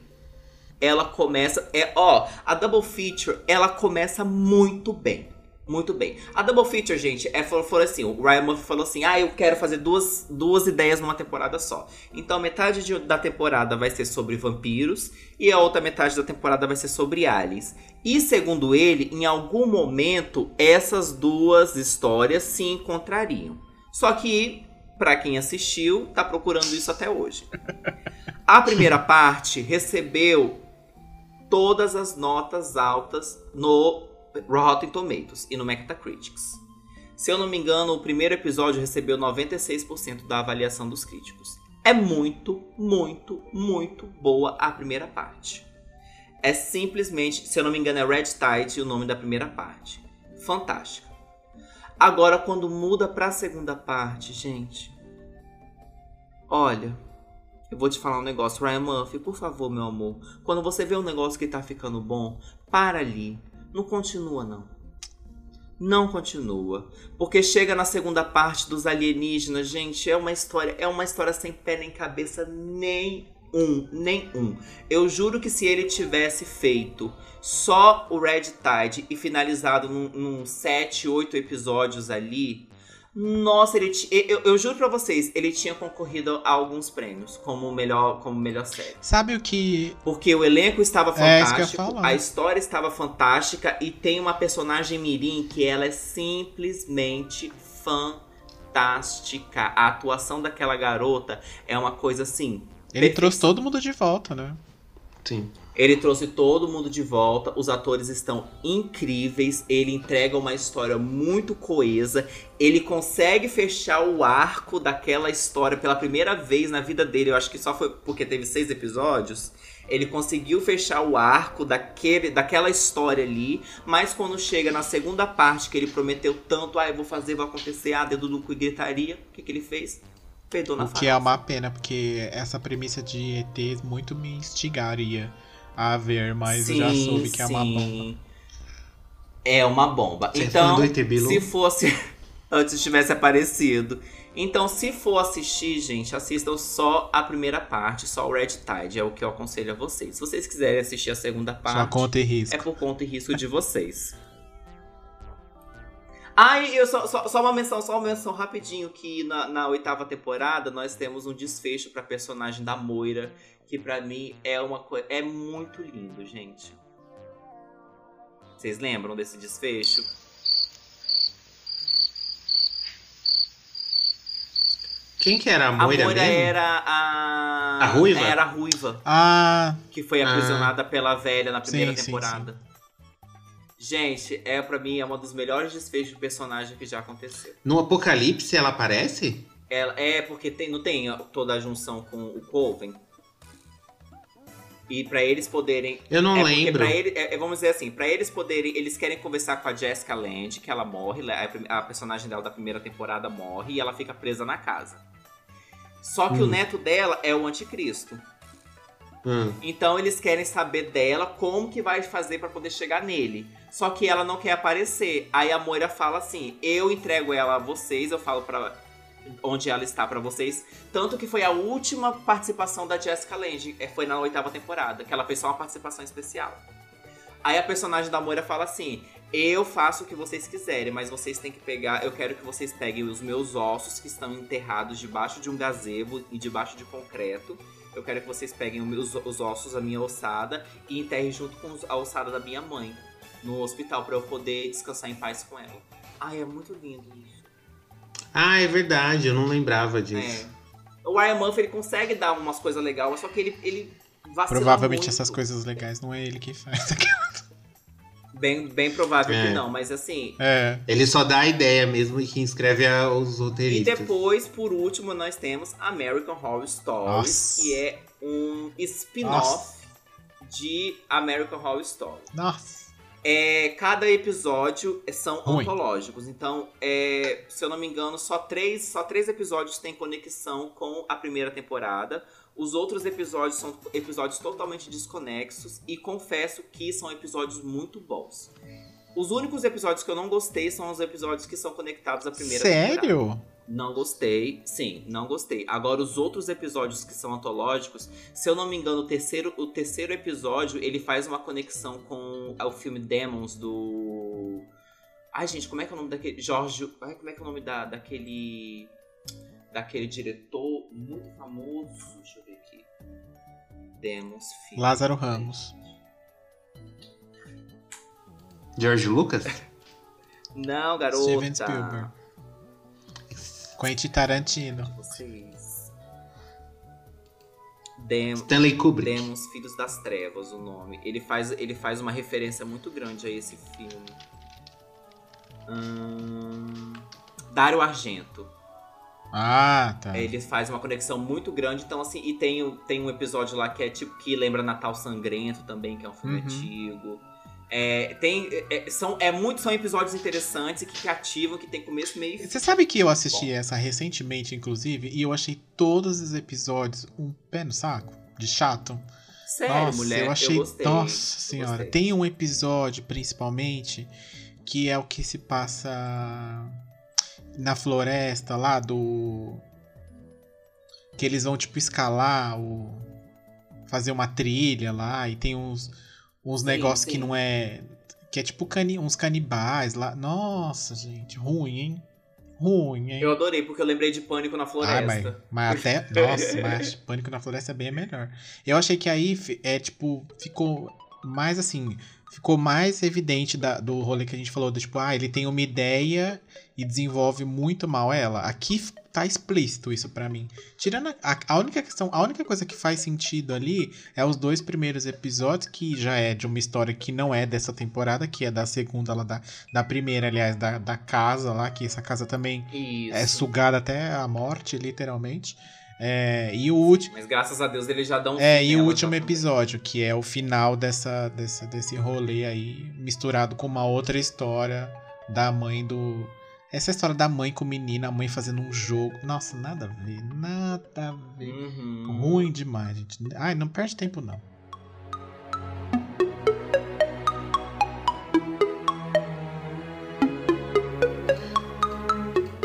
Ela começa, é, ó, a Double Feature, ela começa muito bem. Muito bem. A Double Feature, gente, é falou, falou assim, o Ryan Murphy falou assim: "Ah, eu quero fazer duas, duas ideias numa temporada só". Então, metade de- da temporada vai ser sobre vampiros e a outra metade da temporada vai ser sobre aliens. E segundo ele, em algum momento essas duas histórias se encontrariam. Só que pra quem assistiu, tá procurando isso até hoje. A primeira parte recebeu todas as notas altas no Rotten Tomatoes e no Metacritics. Se eu não me engano, o primeiro episódio recebeu 96% da avaliação dos críticos. É muito, muito, muito boa a primeira parte. É simplesmente, se eu não me engano, é Red Tide o nome da primeira parte. Fantástica. Agora, quando muda pra segunda parte, gente. Olha, eu vou te falar um negócio, Ryan Murphy, por favor, meu amor. Quando você vê um negócio que tá ficando bom, para ali. Não continua, não. Não continua. Porque chega na segunda parte dos alienígenas, gente, é uma história, é uma história sem pé nem cabeça nem um, nem um. Eu juro que se ele tivesse feito só o Red Tide e finalizado num, num 7, 8 episódios ali, nossa, ele t... eu, eu juro pra vocês, ele tinha concorrido a alguns prêmios como melhor, como melhor série. Sabe o que. Porque o elenco estava É, isso que eu ia fantástico, falar. a história estava fantástica e tem uma personagem Mirim que ela é simplesmente fantástica. A atuação daquela garota é uma coisa assim. Ele perfeição. trouxe todo mundo de volta, né? Sim. Ele trouxe todo mundo de volta, os atores estão incríveis, ele entrega uma história muito coesa, ele consegue fechar o arco daquela história pela primeira vez na vida dele, eu acho que só foi porque teve seis episódios. Ele conseguiu fechar o arco daquele, daquela história ali, mas quando chega na segunda parte, que ele prometeu tanto, ah, eu vou fazer, vai acontecer, ah, dedo no cu e gritaria, o que, que ele fez? Perdeu na O que é uma pena, porque essa premissa de ET muito me instigaria a ver, mas eu já soube que é uma bomba. É uma bomba. Você é então, Bilu? se fosse. Antes tivesse aparecido. Então, se for assistir, gente, assistam só a primeira parte, só o Red Tide. É o que eu aconselho a vocês. Se vocês quiserem assistir a segunda parte, conta e risco. é por conta e risco de vocês. Ai, eu só, só, só uma menção, só uma menção rapidinho que na, na oitava temporada nós temos um desfecho pra personagem da Moira, que pra mim é uma coisa é muito lindo, gente. Vocês lembram desse desfecho? Quem que era a A Moira, Moira mesmo? era a A ruiva? Era a ruiva, Ah, que foi Ah. aprisionada pela velha na primeira Sim, sim, temporada. Gente, é pra mim é uma dos melhores desfechos de personagem que já aconteceu. No Apocalipse ela aparece? Ela, é porque tem, não tem toda a junção com o Coven. E pra eles poderem. Eu não é lembro. ele, é, é, vamos dizer assim, pra eles poderem. Eles querem conversar com a Jessica Land, que ela morre, a, a personagem dela da primeira temporada morre e ela fica presa na casa. Só que o Hum. neto dela é o anticristo. Hum. Então eles querem saber dela como que vai fazer pra poder chegar nele. Só que ela não quer aparecer. Aí a Moira fala assim: "Eu entrego ela a vocês, eu falo para onde ela está pra vocês". Tanto que foi a última participação da Jessica Lange, é, foi na oitava temporada, que ela fez só uma participação especial. Aí a personagem da Moira fala assim: "Eu faço o que vocês quiserem, mas vocês têm que pegar, eu quero que vocês peguem os meus ossos que estão enterrados debaixo de um gazebo e debaixo de concreto eu quero que vocês peguem os, os ossos, a minha ossada, e enterrem junto com a ossada da minha mãe no hospital pra eu poder descansar em paz com ela. Ai, é muito lindo isso. Ah, é verdade, eu não lembrava disso. É. O Ryan Murphy ele consegue dar umas coisas legais, só que ele, ele vacila provavelmente muito. essas coisas legais não é ele que faz. Bem, bem provável É. que não, mas assim. É. Ele só dá a ideia mesmo e quem escreve é os E roteiristas. depois, por último, nós temos American Horror Stories, Nossa. que é um spin-off de American Horror Story. Nossa. É, cada episódio são Ruim. antológicos. Então, é, se eu não me engano, só três, só três episódios têm conexão com a primeira temporada. Os outros episódios são episódios totalmente desconexos e confesso que são episódios muito bons. Os únicos episódios que eu não gostei são os episódios que são conectados à primeira temporada. Sério? Não gostei, sim, não gostei. Agora, os outros episódios que são antológicos, se eu não me engano, o terceiro, o terceiro episódio ele faz uma conexão com o filme Demons do. Ai, gente, como é que é o nome daquele. Jorge. Ai, como é que é o nome da, daquele. Daquele diretor muito famoso. Deixa eu ver aqui. Demons filme. Lázaro Ramos. George Lucas? Não, garota. Steven Spielberg. Quentin Tarantino. Vocês. Dem... Stanley Kubrick. Demos Filhos das Trevas, o nome. Ele faz, ele faz uma referência muito grande a esse filme. Hum, Dario Argento. Ah, tá. É, Eles fazem uma conexão muito grande, então assim, e tem, tem um episódio lá que é tipo que lembra Natal Sangrento também, que é um filme Uhum. antigo. É, tem, é, é, são, é muito, são episódios interessantes que cativam, que tem começo, meio. Você sabe que eu assisti essa recentemente, inclusive, e eu achei todos os episódios um pé no saco, de chato. Sério, nossa, mulher, eu achei. gostei. nossa eu senhora. gostei. Tem um episódio, principalmente, que é o que se passa na floresta lá do. Que eles vão, tipo, escalar o. Fazer uma trilha lá e tem uns, uns negócios que não é. Que é tipo cani, uns canibais lá. Nossa, gente, ruim, hein? Ruim, hein? Eu adorei, porque eu lembrei de Pânico na Ah, Floresta. mas, mas até. Nossa, mas Pânico na Floresta é bem melhor. Eu achei que aí é tipo. Ficou mais assim. Ficou mais evidente da- do rolê que a gente falou. Do, tipo, ah, ele tem uma ideia e desenvolve muito mal ela. Aqui tá explícito isso pra mim. Tirando a, a- a única questão, a única coisa que faz sentido ali é os dois primeiros episódios, que já é de uma história que não é dessa temporada, que é da segunda lá da, da primeira, aliás, da, da casa lá, que essa casa também Isso. é sugada até a morte, literalmente. É, e o último. Mas graças a Deus eles já dão É, fim e o último episódio, que é o final dessa, dessa, desse rolê aí, misturado com uma outra história da mãe do. Essa história da mãe com o menino, a mãe fazendo um jogo. Nossa, nada a ver, nada a ver. Uhum. Ruim demais, gente. Ai, não perde tempo, não.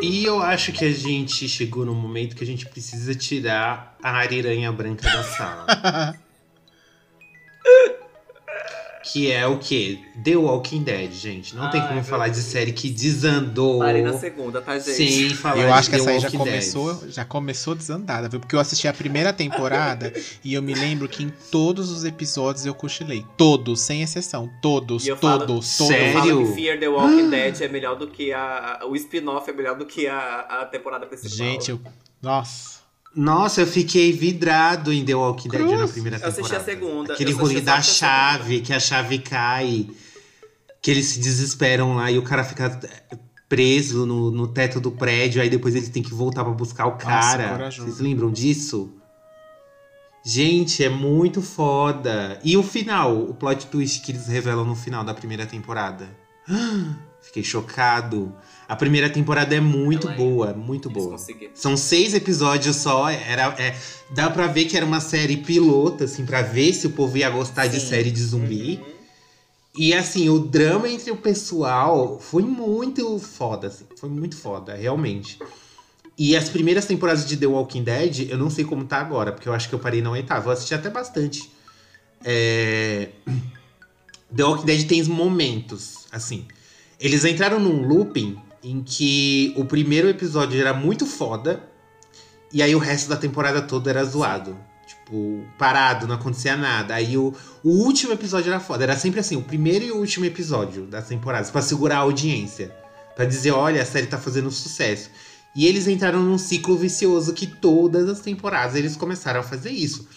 E eu acho que a gente chegou no momento que a gente precisa tirar a ariranha branca da sala. que é o quê? The Walking Dead, gente. Não tem Ai, como meu falar de série que desandou Parei na segunda, tá, gente? sem falar Eu de acho que The essa aí já começou, Dead. já começou desandada, viu? Porque eu assisti a primeira temporada e eu me lembro que em todos os episódios eu cochilei. Todos, sem exceção. Todos, E eu falo- todos, todos. Sério? Fala que Fear the Walking Dead é melhor do que a. a- O spin-off é melhor do que a, a temporada principal. Gente, eu. Nossa. Nossa, eu fiquei vidrado em The Walking Dead Cruz. na primeira Eu temporada. assisti a segunda. Aquele eu rolê da chave, que a chave cai, que eles se desesperam lá e o cara fica preso no, no teto do prédio, aí depois eles têm que voltar pra buscar o cara. corajoso. Vocês lembram disso? Gente, é muito foda. E o final, o plot twist que eles revelam no final da primeira temporada. Fiquei chocado. A primeira temporada é muito Ela é- boa, muito Eles boa. conseguiram. São seis episódios só. Era, é, dá pra ver que era uma série pilota, assim, pra ver se o povo ia gostar de Sim. série de zumbi. Uhum. E assim, o drama entre o pessoal foi muito foda, assim. Foi muito foda, realmente. E as primeiras temporadas de The Walking Dead, eu não sei como tá agora, porque eu acho que eu parei na oitava. Eu assisti até bastante. É... The Walking Dead tem momentos, assim. Eles entraram num looping em que o primeiro episódio era muito foda, e aí o resto da temporada toda era zoado. Tipo, parado, não acontecia nada. Aí o, o último episódio era foda. Era sempre assim, o primeiro e o último episódio das temporadas, pra segurar a audiência. Pra dizer, olha, a série tá fazendo sucesso. E eles entraram num ciclo vicioso que todas as temporadas eles começaram a fazer isso.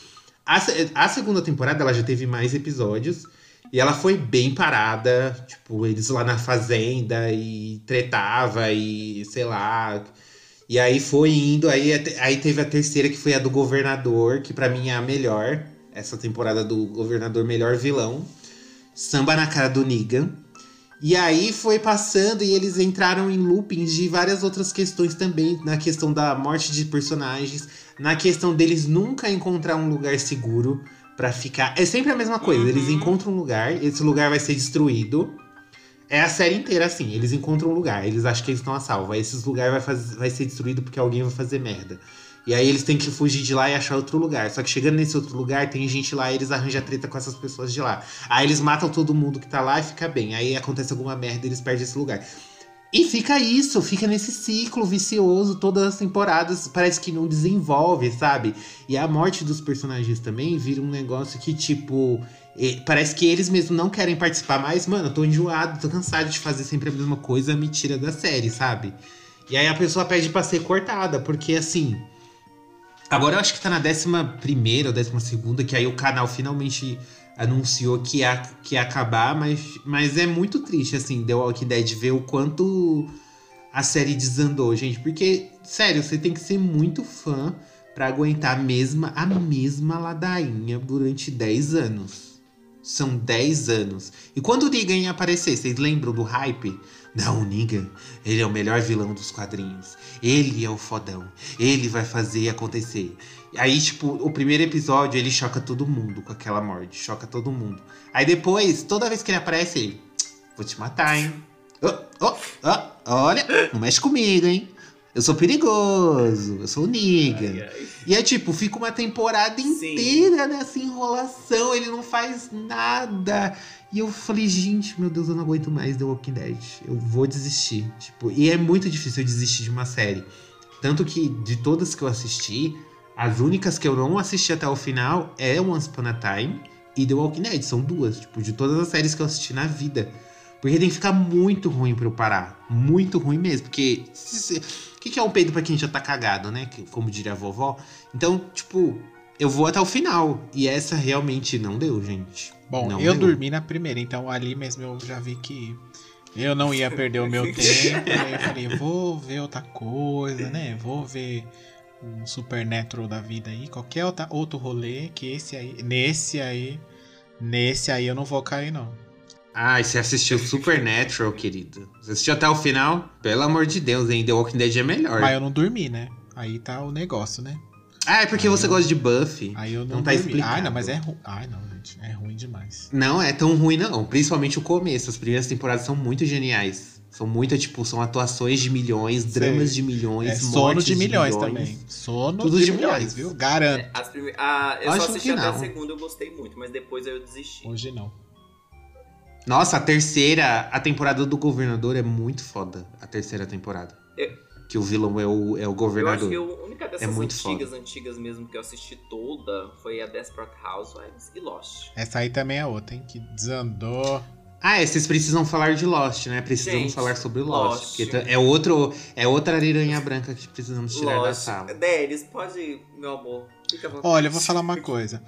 A, a segunda temporada ela já teve mais episódios. E ela foi bem parada. Tipo, eles lá na fazenda e tretava e sei lá. E aí foi indo. Aí, aí teve a terceira, que foi a do governador, que pra mim é a melhor. Essa temporada do governador melhor vilão. Samba na cara do Negan. E aí foi passando e eles entraram em loopings de várias outras questões também, na questão da morte de personagens, na questão deles nunca encontrar um lugar seguro pra ficar. É sempre a mesma coisa, eles Uhum. encontram um lugar, esse lugar vai ser destruído. É a série inteira assim, eles encontram um lugar, eles acham que eles estão a salvo. Aí esse lugar vai, faz- vai ser destruído porque alguém vai fazer merda. E aí eles têm que fugir de lá e achar outro lugar. Só que chegando nesse outro lugar, tem gente lá e eles arranjam treta com essas pessoas de lá. Aí eles matam todo mundo que tá lá e fica bem. Aí acontece alguma merda e eles perdem esse lugar. E fica isso, fica nesse ciclo vicioso todas as temporadas. Parece que não desenvolve, sabe? E a morte dos personagens também vira um negócio que, tipo. Parece que eles mesmos não querem participar mais. Mano, eu tô enjoado, tô cansado de fazer sempre a mesma coisa, me tira da série, sabe? E aí a pessoa pede pra ser cortada, porque assim. Agora eu acho que tá na décima primeira ou décima segunda, que aí o canal finalmente anunciou que ia, que ia acabar, mas, mas é muito triste, assim, The Walking Dead ver o quanto a série desandou, gente. Porque, sério, você tem que ser muito fã pra aguentar a mesma, a mesma ladainha durante 10 anos. São 10 anos. E quando o Negan ia aparecer, vocês lembram do hype? Não, o Negan, ele é o melhor vilão dos quadrinhos. Ele é o fodão. Ele vai fazer acontecer. Aí, tipo, o primeiro episódio ele choca todo mundo com aquela morte. Choca todo mundo. Aí depois, toda vez que ele aparece, ele. Vou te matar, hein? Oh, oh, oh, olha, não mexe comigo, hein? Eu sou perigoso, eu sou o ai. E é tipo, fica uma temporada Sim. inteira nessa enrolação, ele não faz nada. E eu falei, gente, meu Deus, eu não aguento mais The Walking Dead. Eu vou desistir. Tipo, e é muito difícil eu desistir de uma série. Tanto que de todas que eu assisti, as únicas que eu não assisti até o final é Once Upon a Time e The Walking Dead. São duas, tipo, de todas as séries que eu assisti na vida. Porque tem que ficar muito ruim pra eu parar. Muito ruim mesmo. Porque. O que, que é um peido pra quem já tá cagado, né? Como diria a vovó. Então, tipo, eu vou até o final. E essa realmente não deu, gente. Bom, Não eu deu. dormi na primeira, então ali mesmo eu já vi que eu não ia perder o meu tempo. aí eu falei, vou ver outra coisa, né? Vou ver um Supernatural da vida aí, qualquer outra, outro rolê, que esse aí, nesse aí, nesse aí eu não vou cair, não. Ai, você assistiu Supernatural, querido. Você assistiu até o final? Pelo amor de Deus, hein? The Walking Dead é melhor. Mas eu não dormi, né? Aí tá o negócio, né? Ah, é porque Aí você eu- gosta de Buffy. Aí eu não, Não tá dormi. explicado. Ai, não, mas é ruim. Ai, não, gente, é ruim demais. Não é tão ruim, não. Principalmente o começo. As primeiras temporadas são muito geniais. São muito, tipo, são atuações de milhões, Sei. dramas de milhões, É sono mortes de milhões, também. Sono Tudo de, de milhões, milhões. viu? Garanto. As prime... ah, eu Acho só que assisti até a segunda, eu gostei muito, mas depois eu desisti. Hoje não. Nossa, a terceira, a temporada do governador é muito foda. A terceira temporada. É. Que o vilão é o, é o Eu acho governador. que a única dessas É muito antigas, antigas mesmo que eu assisti toda foi a Desperate Housewives e Lost. Essa aí também é outra, hein? Que desandou. Ah, é, vocês precisam falar de Lost, né? Precisamos Gente, falar sobre Lost. Lost. porque é, outro, é outra ariranha branca que precisamos tirar da Lost. sala. Denis, pode, meu amor. Fica à vontade. Olha, eu vou falar uma coisa.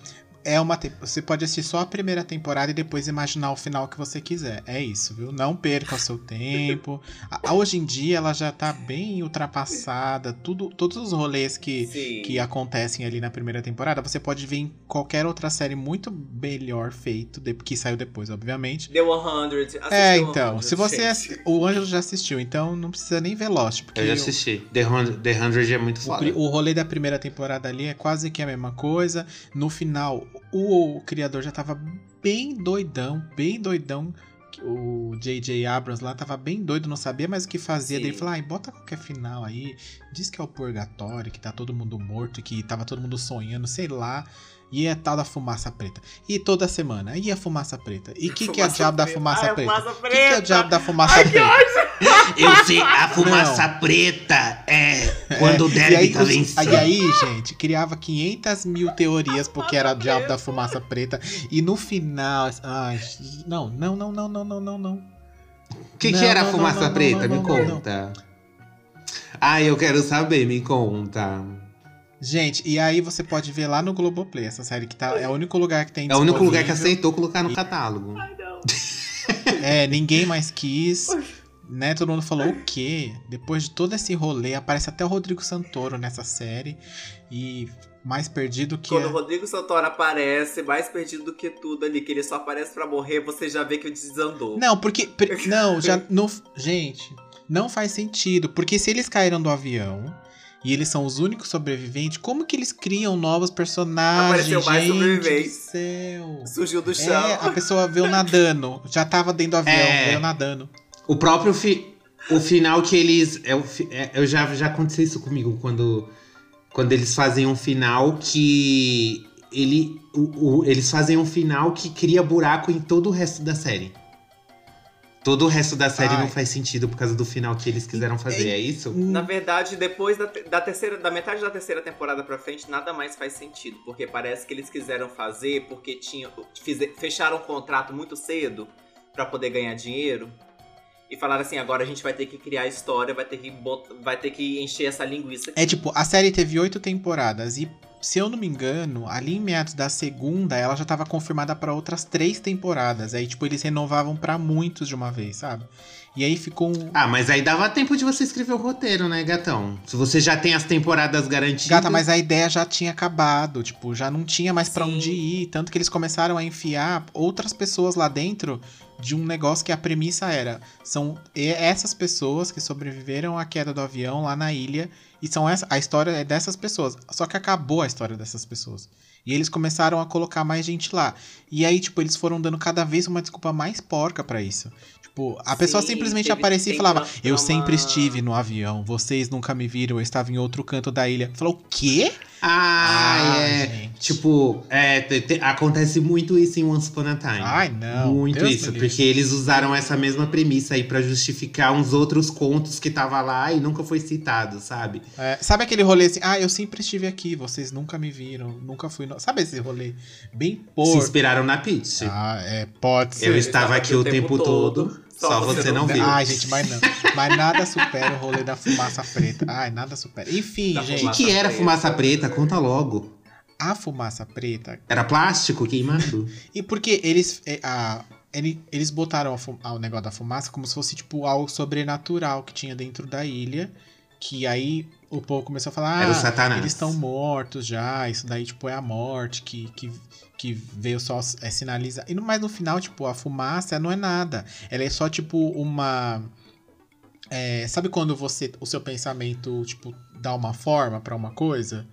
É uma te- Você pode assistir só a primeira temporada e depois imaginar o final que você quiser. É isso, viu? Não perca o seu tempo. A- Hoje em dia ela já tá bem ultrapassada. Tudo, todos os rolês que, Sim. que acontecem ali na primeira temporada, você pode ver em qualquer outra série muito melhor feito, de- que saiu depois, obviamente. The 100. assiste É, então, 100, se você. assi- O Ângelo já assistiu, então não precisa nem ver Lost. Porque Eu já o- assisti. The Hundred, The Hundred é muito O, foda. pri- o rolê da primeira temporada ali é quase que a mesma coisa. No final, o, o criador já tava bem doidão, bem doidão. O J.J. Abrams lá tava bem doido, não sabia mais o que fazia. Sim. Daí ele falou: ai, bota qualquer final aí. Diz que é o purgatório, que tá todo mundo morto, que tava todo mundo sonhando, sei lá. E é tal da fumaça preta. E toda semana, e a fumaça preta? E o que, que é o diabo da fumaça preta? O que, que é o diabo da fumaça Ai, preta? Eu sei, a fumaça preta é quando o e derby aí, tá os- vencendo. E aí, gente, criava 500 mil teorias porque era o diabo da fumaça preta. E no final. Ai, não, não, não, não, não, não, não, não. O que, que Não, era a não, fumaça não, não, preta? não, me não, não, conta. Ai, eu quero saber, me conta. Gente, e aí você pode ver lá no Globoplay essa série que tá. É o único lugar que tem É o único lugar que aceitou colocar no catálogo. É, ninguém mais quis. Né, todo mundo falou o quê? Depois de todo esse rolê, aparece até o Rodrigo Santoro nessa série. E mais perdido que. Quando o é- Rodrigo Santoro aparece, mais perdido do que tudo ali, que ele só aparece pra morrer, você já vê que desandou. Não, porque. Não, já. Não, gente, não faz sentido. Porque se eles caíram do avião e eles são os únicos sobreviventes, como que eles criam novos personagens? Apareceu mais gente sobreviventes. do céu. Surgiu do chão. É, a pessoa veio nadando. Já tava dentro do avião, É. veio nadando. O próprio fi- o final que eles. É o fi- é- eu já, já aconteceu isso comigo quando, quando eles fazem um final que. Ele, o- o- eles fazem um final que cria buraco em todo o resto da série. Todo o resto da série Ai. não faz sentido por causa do final que eles quiseram fazer, é isso? Na verdade, depois da, da terceira, da metade da terceira temporada pra frente, nada mais faz sentido. Porque parece que eles quiseram fazer porque tinham, fecharam um contrato muito cedo pra poder ganhar dinheiro. E falaram assim, agora a gente vai ter que criar história, vai ter que, bot... vai ter que encher essa linguiça. É tipo, a série teve oito temporadas e, se eu não me engano, ali em meados da segunda, ela já tava confirmada pra outras três temporadas. Aí, tipo, eles renovavam pra muitos de uma vez, sabe? E aí ficou um. Ah, mas aí dava tempo de você escrever o roteiro, né, gatão? Se você já tem as temporadas garantidas. Gata, mas a ideia já tinha acabado, tipo, já não tinha mais pra Sim. onde ir. Tanto que eles começaram a enfiar outras pessoas lá dentro de um negócio que a premissa era: são essas pessoas que sobreviveram à queda do avião lá na ilha. E são essa, a história é dessas pessoas. Só que acabou a história dessas pessoas. E eles começaram a colocar mais gente lá. E aí, tipo, eles foram dando cada vez uma desculpa mais porca pra isso. Tipo, a pessoa Sim, simplesmente teve- aparecia e falava: uma- Eu uma- sempre estive no avião, vocês nunca me viram, eu estava em outro canto da ilha. Falou, o quê? Ah, Ah, é. gente. Tipo, é, te- te- acontece muito isso em Once Upon a Time. Ai, não. Muito Deus isso, porque eles usaram essa mesma premissa aí pra justificar uns outros contos que tava lá e nunca foi citado, sabe? É, sabe aquele rolê assim? Ah, eu sempre estive aqui, vocês nunca me viram, nunca fui. No... Sabe esse rolê? Bem Se porco. inspiraram na Peach. Ah, é, pode ser. Eu estava aqui o tempo todo, só você não viu. Ai, gente, mas não. Mas nada supera o rolê da fumaça preta. Ai, nada supera. Enfim, Da O gente. que, que era fumaça preta? Conta logo. A fumaça preta. Era plástico queimado? E porque eles. é, a, ele- eles botaram o negócio da fumaça como se fosse, tipo, algo sobrenatural que tinha dentro da ilha. Que aí o povo começou a falar. Era o ah, Satanás. Eles estão mortos já, isso daí, tipo, é a morte que, que, que veio só é, sinalizar. E no, mas no final, tipo, a fumaça não é nada. Ela é só, tipo, uma. é, sabe quando você. O seu pensamento, tipo, dá uma forma pra uma coisa?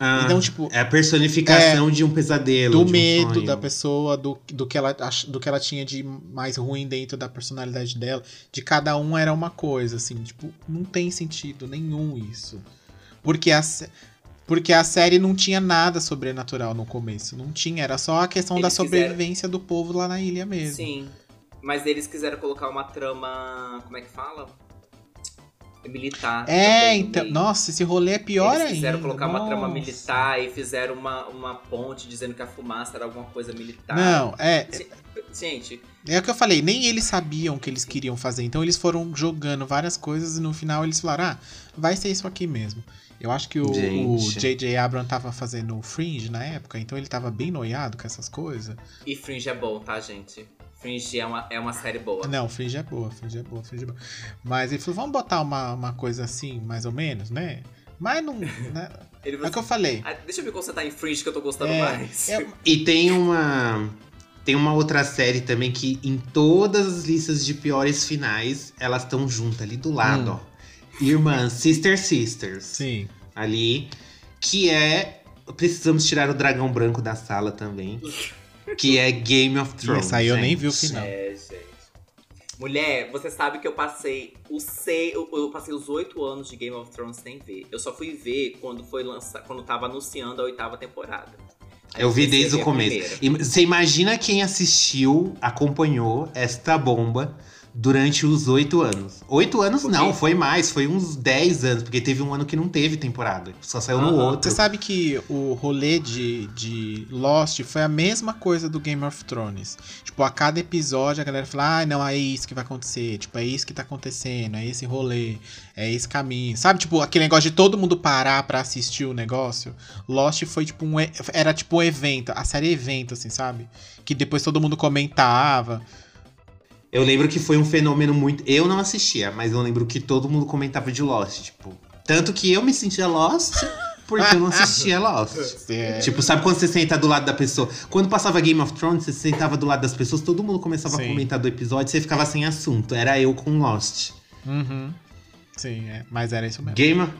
Ah, Então, tipo, é a personificação de um pesadelo. do um medo sonho. da pessoa, do, do, que ela, do que ela tinha de mais ruim dentro da personalidade dela. De cada um era uma coisa, assim. Tipo, não tem sentido nenhum isso. Porque a, porque a série não tinha nada sobrenatural no começo. Não tinha, era só a questão da Eles quiseram- sobrevivência do povo lá na ilha mesmo. Sim. Mas eles quiseram colocar uma trama. Como é que fala? Militar. É, no então. Nossa, esse rolê é pior Eles ainda. quiseram colocar uma trama nossa. militar e fizeram uma, uma ponte dizendo que a fumaça era alguma coisa militar. Não, é. Gente, É o que eu falei, nem eles sabiam o que eles queriam fazer. Então eles foram jogando várias coisas e no final eles falaram: ah, vai ser isso aqui mesmo. Eu acho que o, o. J.J. Abrams tava fazendo o Fringe na época, então ele tava bem noiado com essas coisas. e Fringe é bom, tá, gente? Fringe é uma, é uma série boa. Não, Fringe é boa, Fringe é boa, Fringe é boa. Mas ele falou: vamos botar uma, uma coisa assim, mais ou menos, né? Mas não. né? Ele É o que eu assim, falei. "Ah, deixa eu me concentrar em Fringe que eu tô gostando É, mais. é- E tem uma. Tem uma outra série também que em todas as listas de piores finais, elas estão juntas ali do lado, Hum. ó. Irmãs, Sister Sisters. Sim. Ali. Que é. Precisamos tirar o dragão branco da sala também. Que é Game of Thrones. essa aí eu nem vi o final. É, gente. Mulher, você sabe que eu passei os sei, eu, eu passei os oito anos de Game of Thrones sem ver. Eu só fui ver quando foi lançar, quando tava anunciando a oitava temporada. Aí Eu vi desde o começo. primeira. E Você imagina quem assistiu, acompanhou esta bomba durante os oito anos. Oito anos não, foi mais, foi uns dez anos, porque teve um ano que não teve temporada. Só saiu no outro. Você sabe que o rolê de, de Lost foi a mesma coisa do Game of Thrones. Tipo, a cada episódio a galera fala, ah, não, é isso que vai acontecer. Tipo, é isso que tá acontecendo, é esse rolê, é esse caminho. Sabe, tipo, aquele negócio de todo mundo parar pra assistir o negócio. Lost foi tipo um. Era tipo um evento, a série evento, assim, sabe? Que depois todo mundo comentava. Eu lembro que foi um fenômeno muito. Eu não assistia, mas eu lembro que todo mundo comentava de Lost, tipo. Tanto que eu me sentia Lost porque eu não assistia Lost. É, Tipo, sabe quando você senta do lado da pessoa? Quando passava Game of Thrones, você sentava do lado das pessoas, todo mundo começava a Sim. comentar do episódio, você ficava sem assunto. Era eu com Lost. Uhum. Sim, é, mas era isso mesmo. Game of,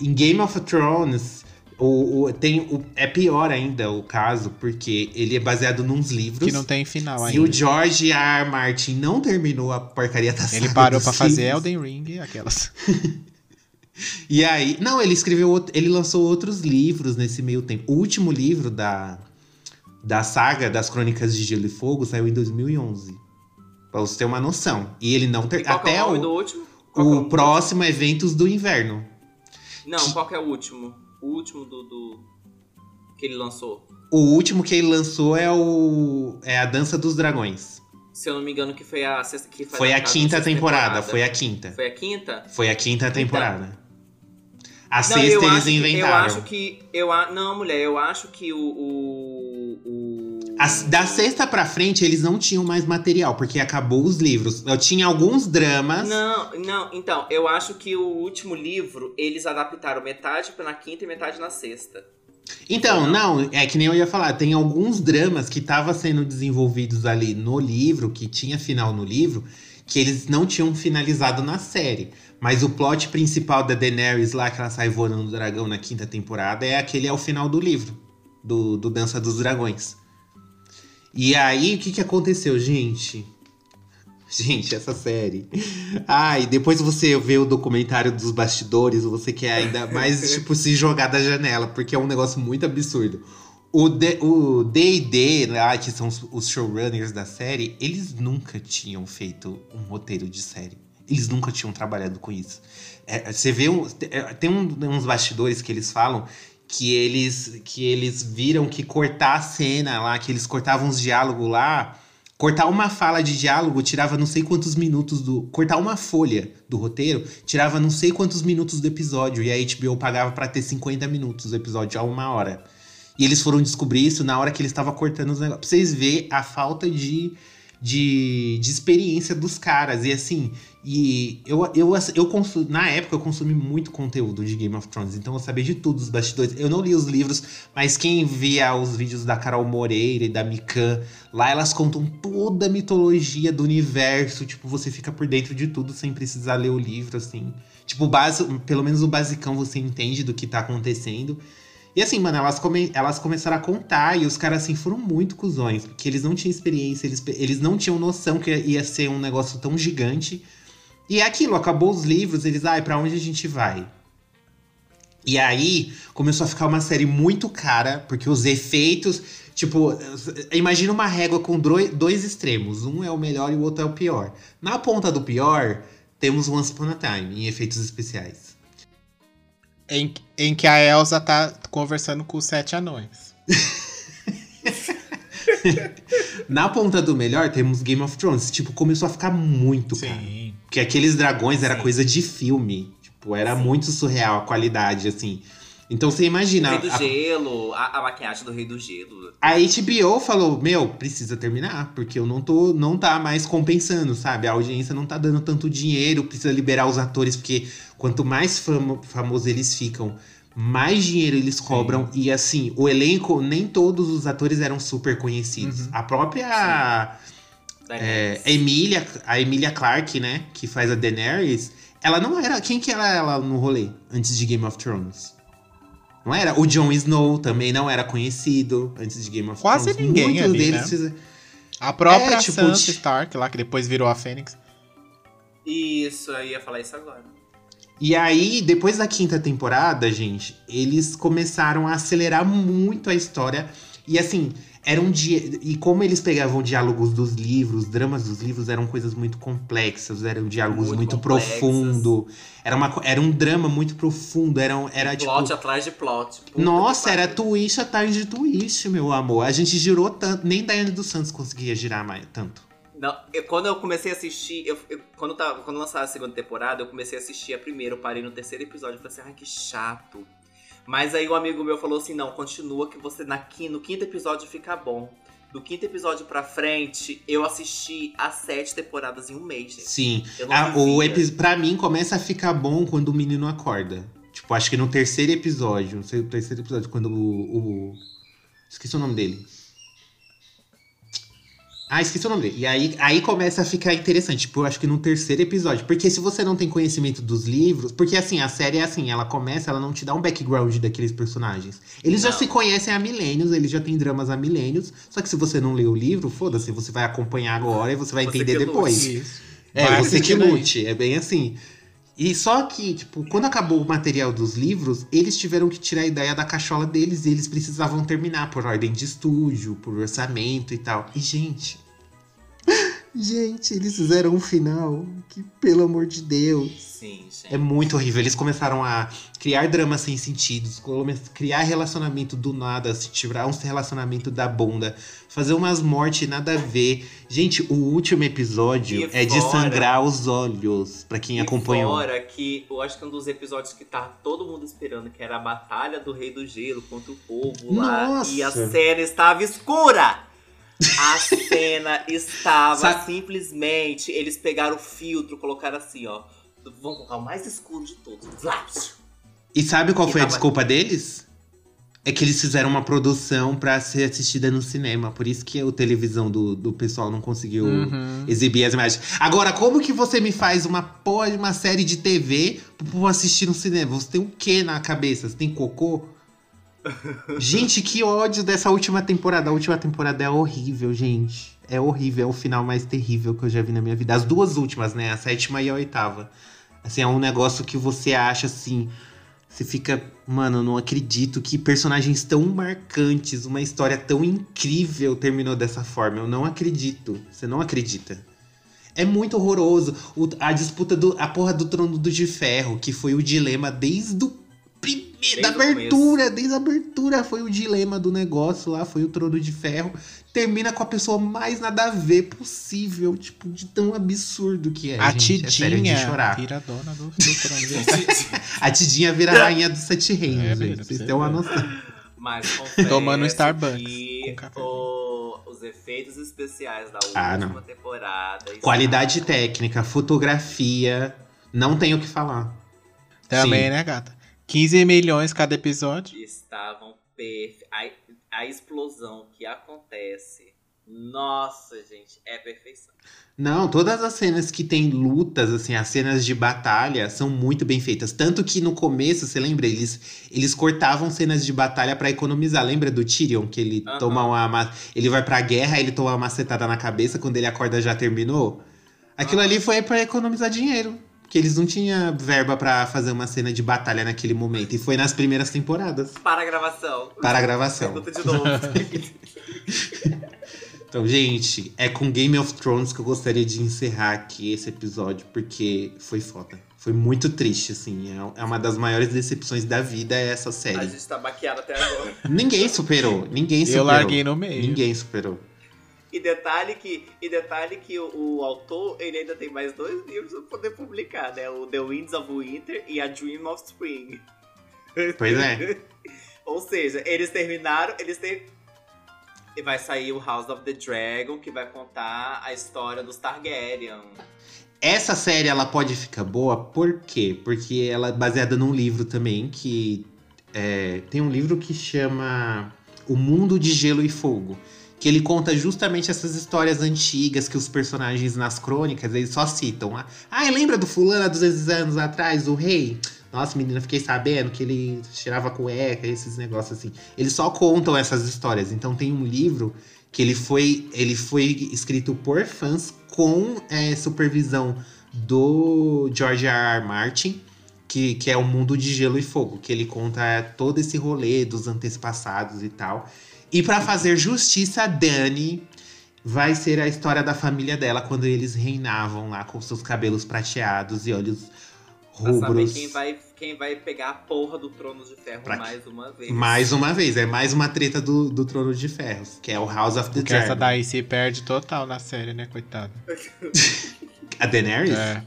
em Game of Thrones, o, o- tem, o- é pior ainda o caso, porque ele é baseado nos livros. Que não tem final E ainda. o George R. R. Martin não terminou a porcaria da Ele parou pra fazer. Elden Ring, aquelas. E aí, não, ele escreveu, ele lançou outros livros nesse meio tempo. O último livro da, da saga das Crônicas de Gelo e Fogo saiu em 2011. Pra você ter uma noção. E ele não ter, E é até o nome o, do último? Qual que é o próximo é Ventos do Inverno. Não, qual que é o último? O último do, do- que ele lançou. O último que ele lançou é o é a Dança dos Dragões. Se eu não me engano, que foi a sexta. Que Foi a adaptada quinta sexta temporada, foi a quinta. Foi a quinta? Foi a quinta temporada. A Não, sexta eu eles acho que- inventaram. eu acho que. Eu, a- não, mulher, eu acho que o. o, o- A- da sexta pra frente, eles não tinham mais material, porque acabou os livros. Eu tinha alguns dramas. Não, não, então, eu acho que o último livro, eles adaptaram metade na quinta e metade na sexta. Então, não, é que nem eu ia falar, tem alguns dramas que estavam sendo desenvolvidos ali no livro, que tinha final no livro, que eles não tinham finalizado na série. Mas o plot principal da Daenerys lá, que ela sai voando no dragão na quinta temporada, é aquele é o final do livro, do, do Dança dos Dragões. E aí, o que, que aconteceu, gente? Gente, essa série. Ai, depois você vê o documentário dos bastidores, você quer ainda mais, tipo, se jogar da janela, porque é um negócio muito absurdo. O D&D, lá, que são os, os showrunners da série, eles nunca tinham feito um roteiro de série. Eles nunca tinham trabalhado com isso. É, você vê, um, é, tem um- uns bastidores que eles falam que eles, que eles viram que cortar a cena lá, que eles cortavam os diálogos lá, cortar uma fala de diálogo tirava não sei quantos minutos do. Cortar uma folha do roteiro tirava não sei quantos minutos do episódio. E a HBO pagava pra ter 50 minutos do episódio a uma hora. E eles foram descobrir isso na hora que eles estavam cortando os negócios. Pra vocês verem a falta de, de, de experiência dos caras. E assim, e eu, eu, eu consu- na época eu consumi muito conteúdo de Game of Thrones, então eu sabia de tudo, os bastidores. Eu não li os livros, mas quem via os vídeos da Carol Moreira e da Mikan, lá elas contam toda a mitologia do universo. Tipo, você fica por dentro de tudo sem precisar ler o livro, assim. Tipo, base, pelo menos o basicão você entende do que tá acontecendo. E assim, mano, elas, come- elas começaram a contar e os caras, assim, foram muito cuzões, porque eles não tinham experiência, eles, eles não tinham noção que ia ser um negócio tão gigante. E é aquilo, acabou os livros, eles, ai, pra onde a gente vai? E aí começou a ficar uma série muito cara, porque os efeitos. Tipo, imagina uma régua com dois extremos. Um é o melhor e o outro é o pior. Na ponta do pior, temos Once Upon a Time, em efeitos especiais. Em, em que a Elsa tá conversando com os sete anões. Na ponta do melhor, temos Game of Thrones. Tipo, começou a ficar muito caro. Sim. Porque aqueles dragões era Sim. coisa de filme. Tipo, era muito surreal a qualidade, assim. Então você imagina. Rei do a- Gelo, a, a maquiagem do Rei do Gelo. A HBO falou, meu, precisa terminar, porque eu não tô, não tá mais compensando, sabe? A audiência não tá dando tanto dinheiro, precisa liberar os atores, porque quanto mais famo, famosos eles ficam, mais dinheiro eles cobram. E assim, o elenco, nem todos os atores eram super conhecidos. Uhum. A própria é. Emília, a Emília Clarke, né, que faz a Daenerys, ela não era. Quem que era ela no rolê antes de Game of Thrones? Não era? O Jon Snow também não era conhecido antes de Game of Quase Thrones. ninguém Muitos ali, deles né? fizeram- A própria É, tipo, Sansa Stark lá, que depois virou a Fênix. Isso, eu ia falar isso agora. E aí, depois da quinta temporada, gente, eles começaram a acelerar muito a história. E assim, eram dia... E como eles pegavam diálogos dos livros, dramas dos livros, eram coisas muito complexas, eram diálogos muito, Muito complexas. profundo. Era, uma... era um drama muito profundo. Era, era tipo. plot atrás de plot. Nossa, era twist atrás de twist, meu amor. A gente girou tanto. Nem Daiane dos Santos conseguia girar mais tanto. Não, eu- quando eu comecei a assistir, eu, eu- quando, tava, quando lançaram a segunda temporada, eu comecei a assistir a primeira, eu parei no terceiro episódio e falei assim, ai, que chato. Mas aí um amigo meu falou assim, não, continua que você na, no quinto episódio fica bom. Do quinto episódio pra frente, eu assisti as sete temporadas em um mês, gente. Sim. Ah, o epi... Pra mim, começa a ficar bom quando o menino acorda. Tipo, acho que no terceiro episódio. Não sei, o terceiro episódio, quando o. o- Esqueci o nome dele. Ah, esqueci o nome dele. E aí, aí começa a ficar interessante. Tipo, eu acho que no terceiro episódio. Porque se você não tem conhecimento dos livros. Porque assim, a série é assim, ela começa, ela não te dá um background daqueles personagens. Eles já Não. se conhecem há milênios, eles já têm dramas há milênios. Só que se você não lê o livro, foda-se, você vai acompanhar agora e você vai Você entender depois. Isso. É, Vai você que aí. lute, é bem assim. E só que, tipo, quando acabou o material dos livros, eles tiveram que tirar a ideia da cachola deles e eles precisavam terminar por ordem de estúdio, por orçamento e tal. E, gente. Gente, eles fizeram um final que, pelo amor de Deus. Sim, gente. É muito horrível. Eles começaram a criar dramas sem sentidos, come- criar relacionamento do nada, se tirar um relacionamento da bunda, fazer umas mortes nada a ver. Gente, o último episódio E é de fora- sangrar os olhos, pra quem E acompanhou. fora que eu acho que um dos episódios que tava todo mundo esperando, que era a Batalha do Rei do Gelo contra o povo lá. Nossa! E a cena estava escura! A cena estava Sabe- simplesmente. Eles pegaram o filtro, colocaram assim, ó. Vamos colocar o mais escuro de todos. E sabe qual E foi a tava- desculpa deles? É que eles fizeram uma produção pra ser assistida no cinema. Por isso que a televisão do, do pessoal não conseguiu Uhum. exibir as imagens. Agora, como que você me faz uma uma série de TV povo assistir no cinema? Você tem o quê na cabeça? Você tem cocô? Gente, que ódio dessa última temporada. A última temporada é horrível, gente. É horrível, é o final mais terrível que eu já vi na minha vida. As duas últimas, né? A sétima e a oitava. Assim, é um negócio que você acha assim. Você fica, mano, eu não acredito que personagens tão marcantes, uma história tão incrível terminou dessa forma. Eu não acredito. Você não acredita. É muito horroroso. O- a disputa do. A porra do trono do de ferro, que foi o dilema desde o primeiro. Da Desde abertura, desde a abertura foi o dilema do negócio lá, foi o trono de ferro. Termina com a pessoa mais nada a ver possível, tipo, de tão absurdo que é. a gente. É sério de Tidinha chorar. vira dona do, do trono. A Tidinha vira a rainha dos sete reinos, É, gente. Vocês você têm uma noção. Mas Tomando um Starbucks que o- os efeitos especiais da Ah, última não. temporada. Qualidade estavam- técnica, fotografia, não tenho o que falar. Também, Sim. né, gata? 15 milhões cada episódio. estavam perfeitos. A, a explosão que acontece. Nossa, gente, é perfeição. Não, todas as cenas que tem lutas, assim, as cenas de batalha são muito bem feitas. Tanto que no começo, você lembra, eles, eles cortavam cenas de batalha pra economizar. Lembra do Tyrion, que ele toma uma. ma- Ele vai pra guerra, ele toma uma macetada na cabeça, quando ele acorda já terminou? Aquilo ali foi pra economizar dinheiro. Porque eles não tinham verba pra fazer uma cena de batalha naquele momento. E foi nas primeiras temporadas. Para a gravação. Para a gravação. De novo. Então, gente, é com Game of Thrones que eu gostaria de encerrar aqui esse episódio, porque foi foda. Foi muito triste, assim. É- É uma das maiores decepções da vida é essa a série. gente tá maquiado até agora. Ninguém superou. Ninguém superou. Eu larguei no meio. Ninguém superou. E detalhe que, e detalhe que o, o autor ele ainda tem mais dois livros pra poder publicar, né? O The Winds of Winter e A Dream of Spring. Pois é. Ou seja, eles terminaram, eles têm. E vai sair o House of the Dragon, que vai contar a história dos Targaryen. Essa série ela pode ficar boa, por quê? Porque ela é baseada num livro também que é, tem um livro que chama O Mundo de Gelo e Fogo. Que ele conta justamente essas histórias antigas que os personagens nas crônicas eles só citam. Ah, lembra do fulano há 200 anos atrás, o rei? Nossa, menina, fiquei sabendo que ele tirava cueca, esses negócios assim. Eles só contam essas histórias. Então tem um livro que ele foi, ele foi escrito por fãs com é, supervisão do George R. R. Martin, que, que é o Mundo de Gelo e Fogo, que ele conta todo esse rolê dos antepassados e tal. E pra fazer justiça a Dani, vai ser a história da família dela quando eles reinavam lá com seus cabelos prateados e olhos Pra saber rubros. quem vai, quem vai pegar a porra do Trono de Ferro Pra- mais uma vez. Mais uma vez, é mais uma treta do, do Trono de Ferros, que é o House of the Porque essa Dragon. daí se perde total na série, né, coitada? A Daenerys? É.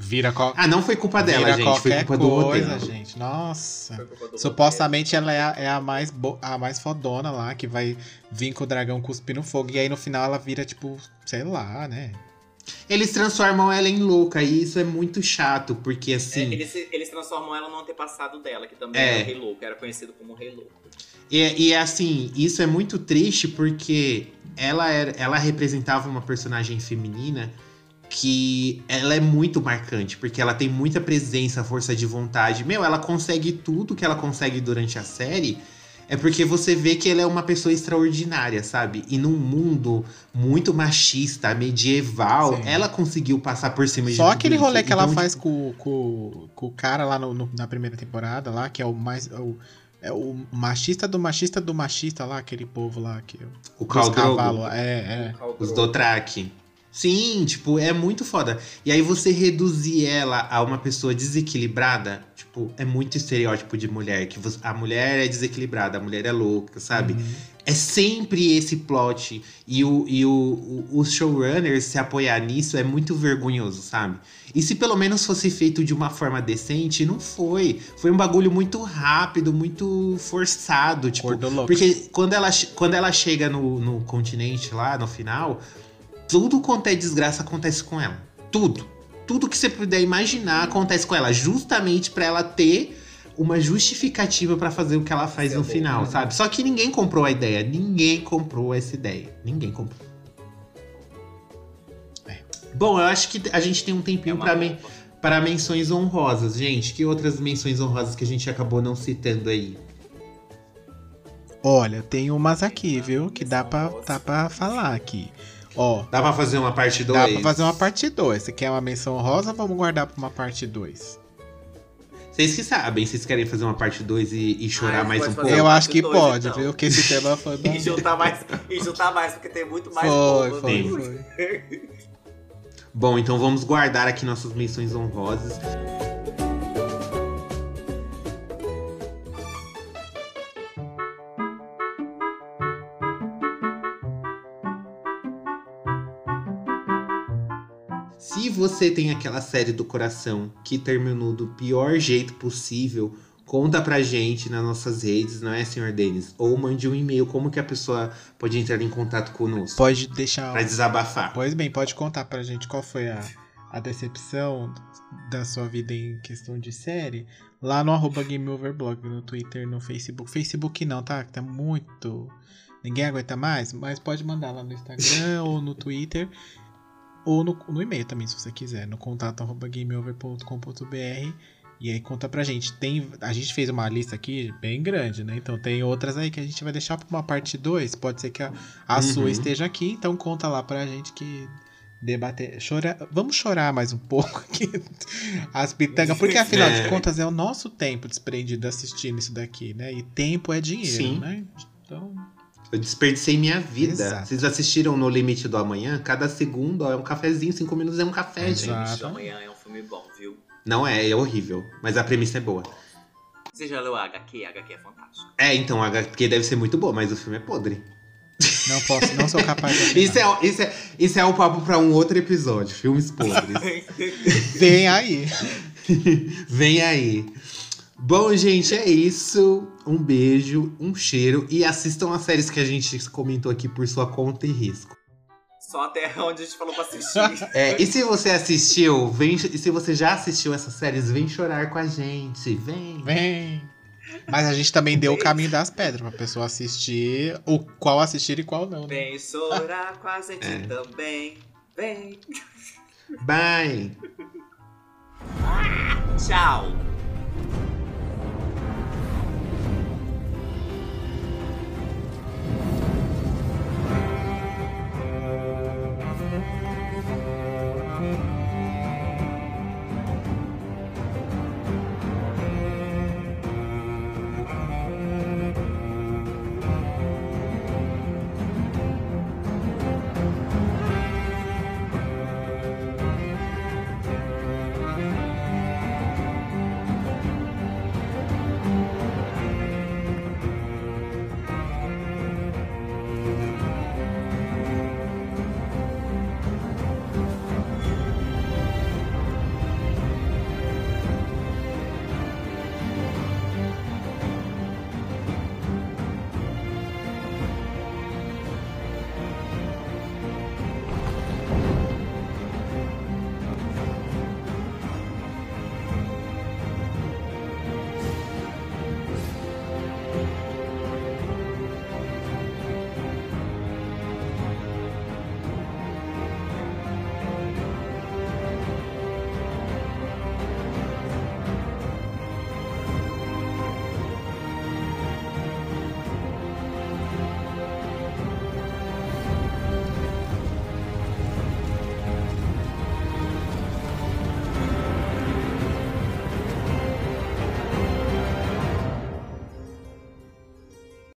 Vira, co Ah, não foi culpa dela, vira gente. Foi qualquer culpa do coisa, roteiro. gente. Nossa. Foi culpa do Supostamente ela é a, é a mais bo- a mais fodona lá, que vai vir com o dragão cuspindo fogo. E aí no final ela vira, tipo, sei lá, né? Eles transformam ela em louca e isso é muito chato, porque É, assim. eles, eles transformam ela no antepassado dela, que também É. era o Rei Louco, era conhecido como Rei Louco. E, e assim, isso é muito triste porque ela, era, ela representava uma personagem feminina que ela é muito marcante, porque ela tem muita presença, força de vontade. Meu, ela consegue tudo que ela consegue durante a série. É porque você vê que ela é uma pessoa extraordinária, sabe? E num mundo muito machista, medieval, Sim. ela conseguiu passar por cima de Só tudo aquele isso. rolê que ela Então, faz com, com, com o cara lá no- no- na primeira temporada, lá, que é o mais. O, é o machista do machista do machista lá, aquele povo lá que. O Os Khal Drogo, cavalos. É, é. os Dothraki. Sim, tipo, é muito foda. E aí você reduzir ela a uma pessoa desequilibrada, tipo, é muito estereótipo de mulher. Que você- a mulher é desequilibrada, a mulher é louca, sabe? É sempre esse plot. E, o, e o, o, os showrunners se apoiar nisso é muito vergonhoso, sabe? E se pelo menos fosse feito de uma forma decente, não foi. Foi um bagulho muito rápido, muito forçado. Tipo, porque quando ela, quando ela chega no, no continente lá, no final, tudo quanto é desgraça acontece com ela. Tudo. Tudo que você puder imaginar acontece com ela. Justamente pra ela ter uma justificativa pra fazer o que ela faz é no bom, final, né? sabe? Só que ninguém comprou a ideia. Ninguém comprou essa ideia. Ninguém comprou. É. Bom, eu acho que a gente tem um É tempinho men roupa. para menções honrosas. Gente, que outras menções honrosas que a gente acabou não citando aí? Olha, tem umas aqui, viu? Que dá pra, dá pra falar aqui. Ó, Dá pra fazer uma parte 2? dá pra fazer uma parte 2. Você quer uma menção rosa? Vamos guardar pra uma parte 2. Vocês que sabem, vocês querem fazer uma parte 2 e, e chorar Ah, mais um pouco? Eu acho que dois, pode, então. viu? Que esse tema foi bom. E juntar mais, e juntar mais, porque tem muito mais Foi, boba, foi, viu? foi. Bom, então vamos guardar aqui nossas menções honrosas. Você tem aquela série do coração que terminou do pior jeito possível, conta pra gente nas nossas redes, não é, senhor Denis? Ou mande um e-mail, como que a pessoa pode entrar em contato conosco? Pode deixar. Pra desabafar. Pois bem, pode contar pra gente qual foi a, a decepção da sua vida em questão de série lá no arroba GameOverblog, no Twitter, no Facebook. Facebook não, tá? Que tá muito. Ninguém aguenta mais, mas pode mandar lá no Instagram ou no Twitter. Ou no, no e-mail também, se você quiser, no contato arroba gameover.com.br. E aí conta pra gente. Tem, a gente fez uma lista aqui bem grande, né? Então tem outras aí que a gente vai deixar pra uma parte 2. Pode ser que a, a Uhum. sua esteja aqui, então conta lá pra gente que debater. Chora, vamos chorar mais um pouco aqui. As pitangas, porque afinal É. de contas é o nosso tempo desprendido assistindo isso daqui, né? E tempo é dinheiro, Sim. né? Então, Eu desperdicei minha vida. Exato. Vocês assistiram No Limite do Amanhã? Cada segundo ó, é um cafezinho, cinco minutos é um café, Exato. gente. Amanhã é um filme bom, viu? Não é, é horrível. Mas a premissa é boa. Você já leu a HQ? A HQ é fantástico. É, então, a porque deve ser muito boa, mas o filme é podre. não posso, não sou capaz de opinar. Isso é, isso, é, isso é um papo pra um outro episódio. Filmes podres. Vem aí. Vem aí. Bom, gente, é isso. Um beijo, um cheiro. E assistam as séries que a gente comentou aqui por sua conta e risco. Só até onde a gente falou pra assistir. É, e se você assistiu, vem, e se você já assistiu essas séries, vem chorar com a gente. Vem. Vem. Mas a gente também deu o caminho das pedras pra pessoa assistir, o qual assistir e qual não, né? Vem chorar com a gente É. também. Vem. Bye. Tchau. Tchau.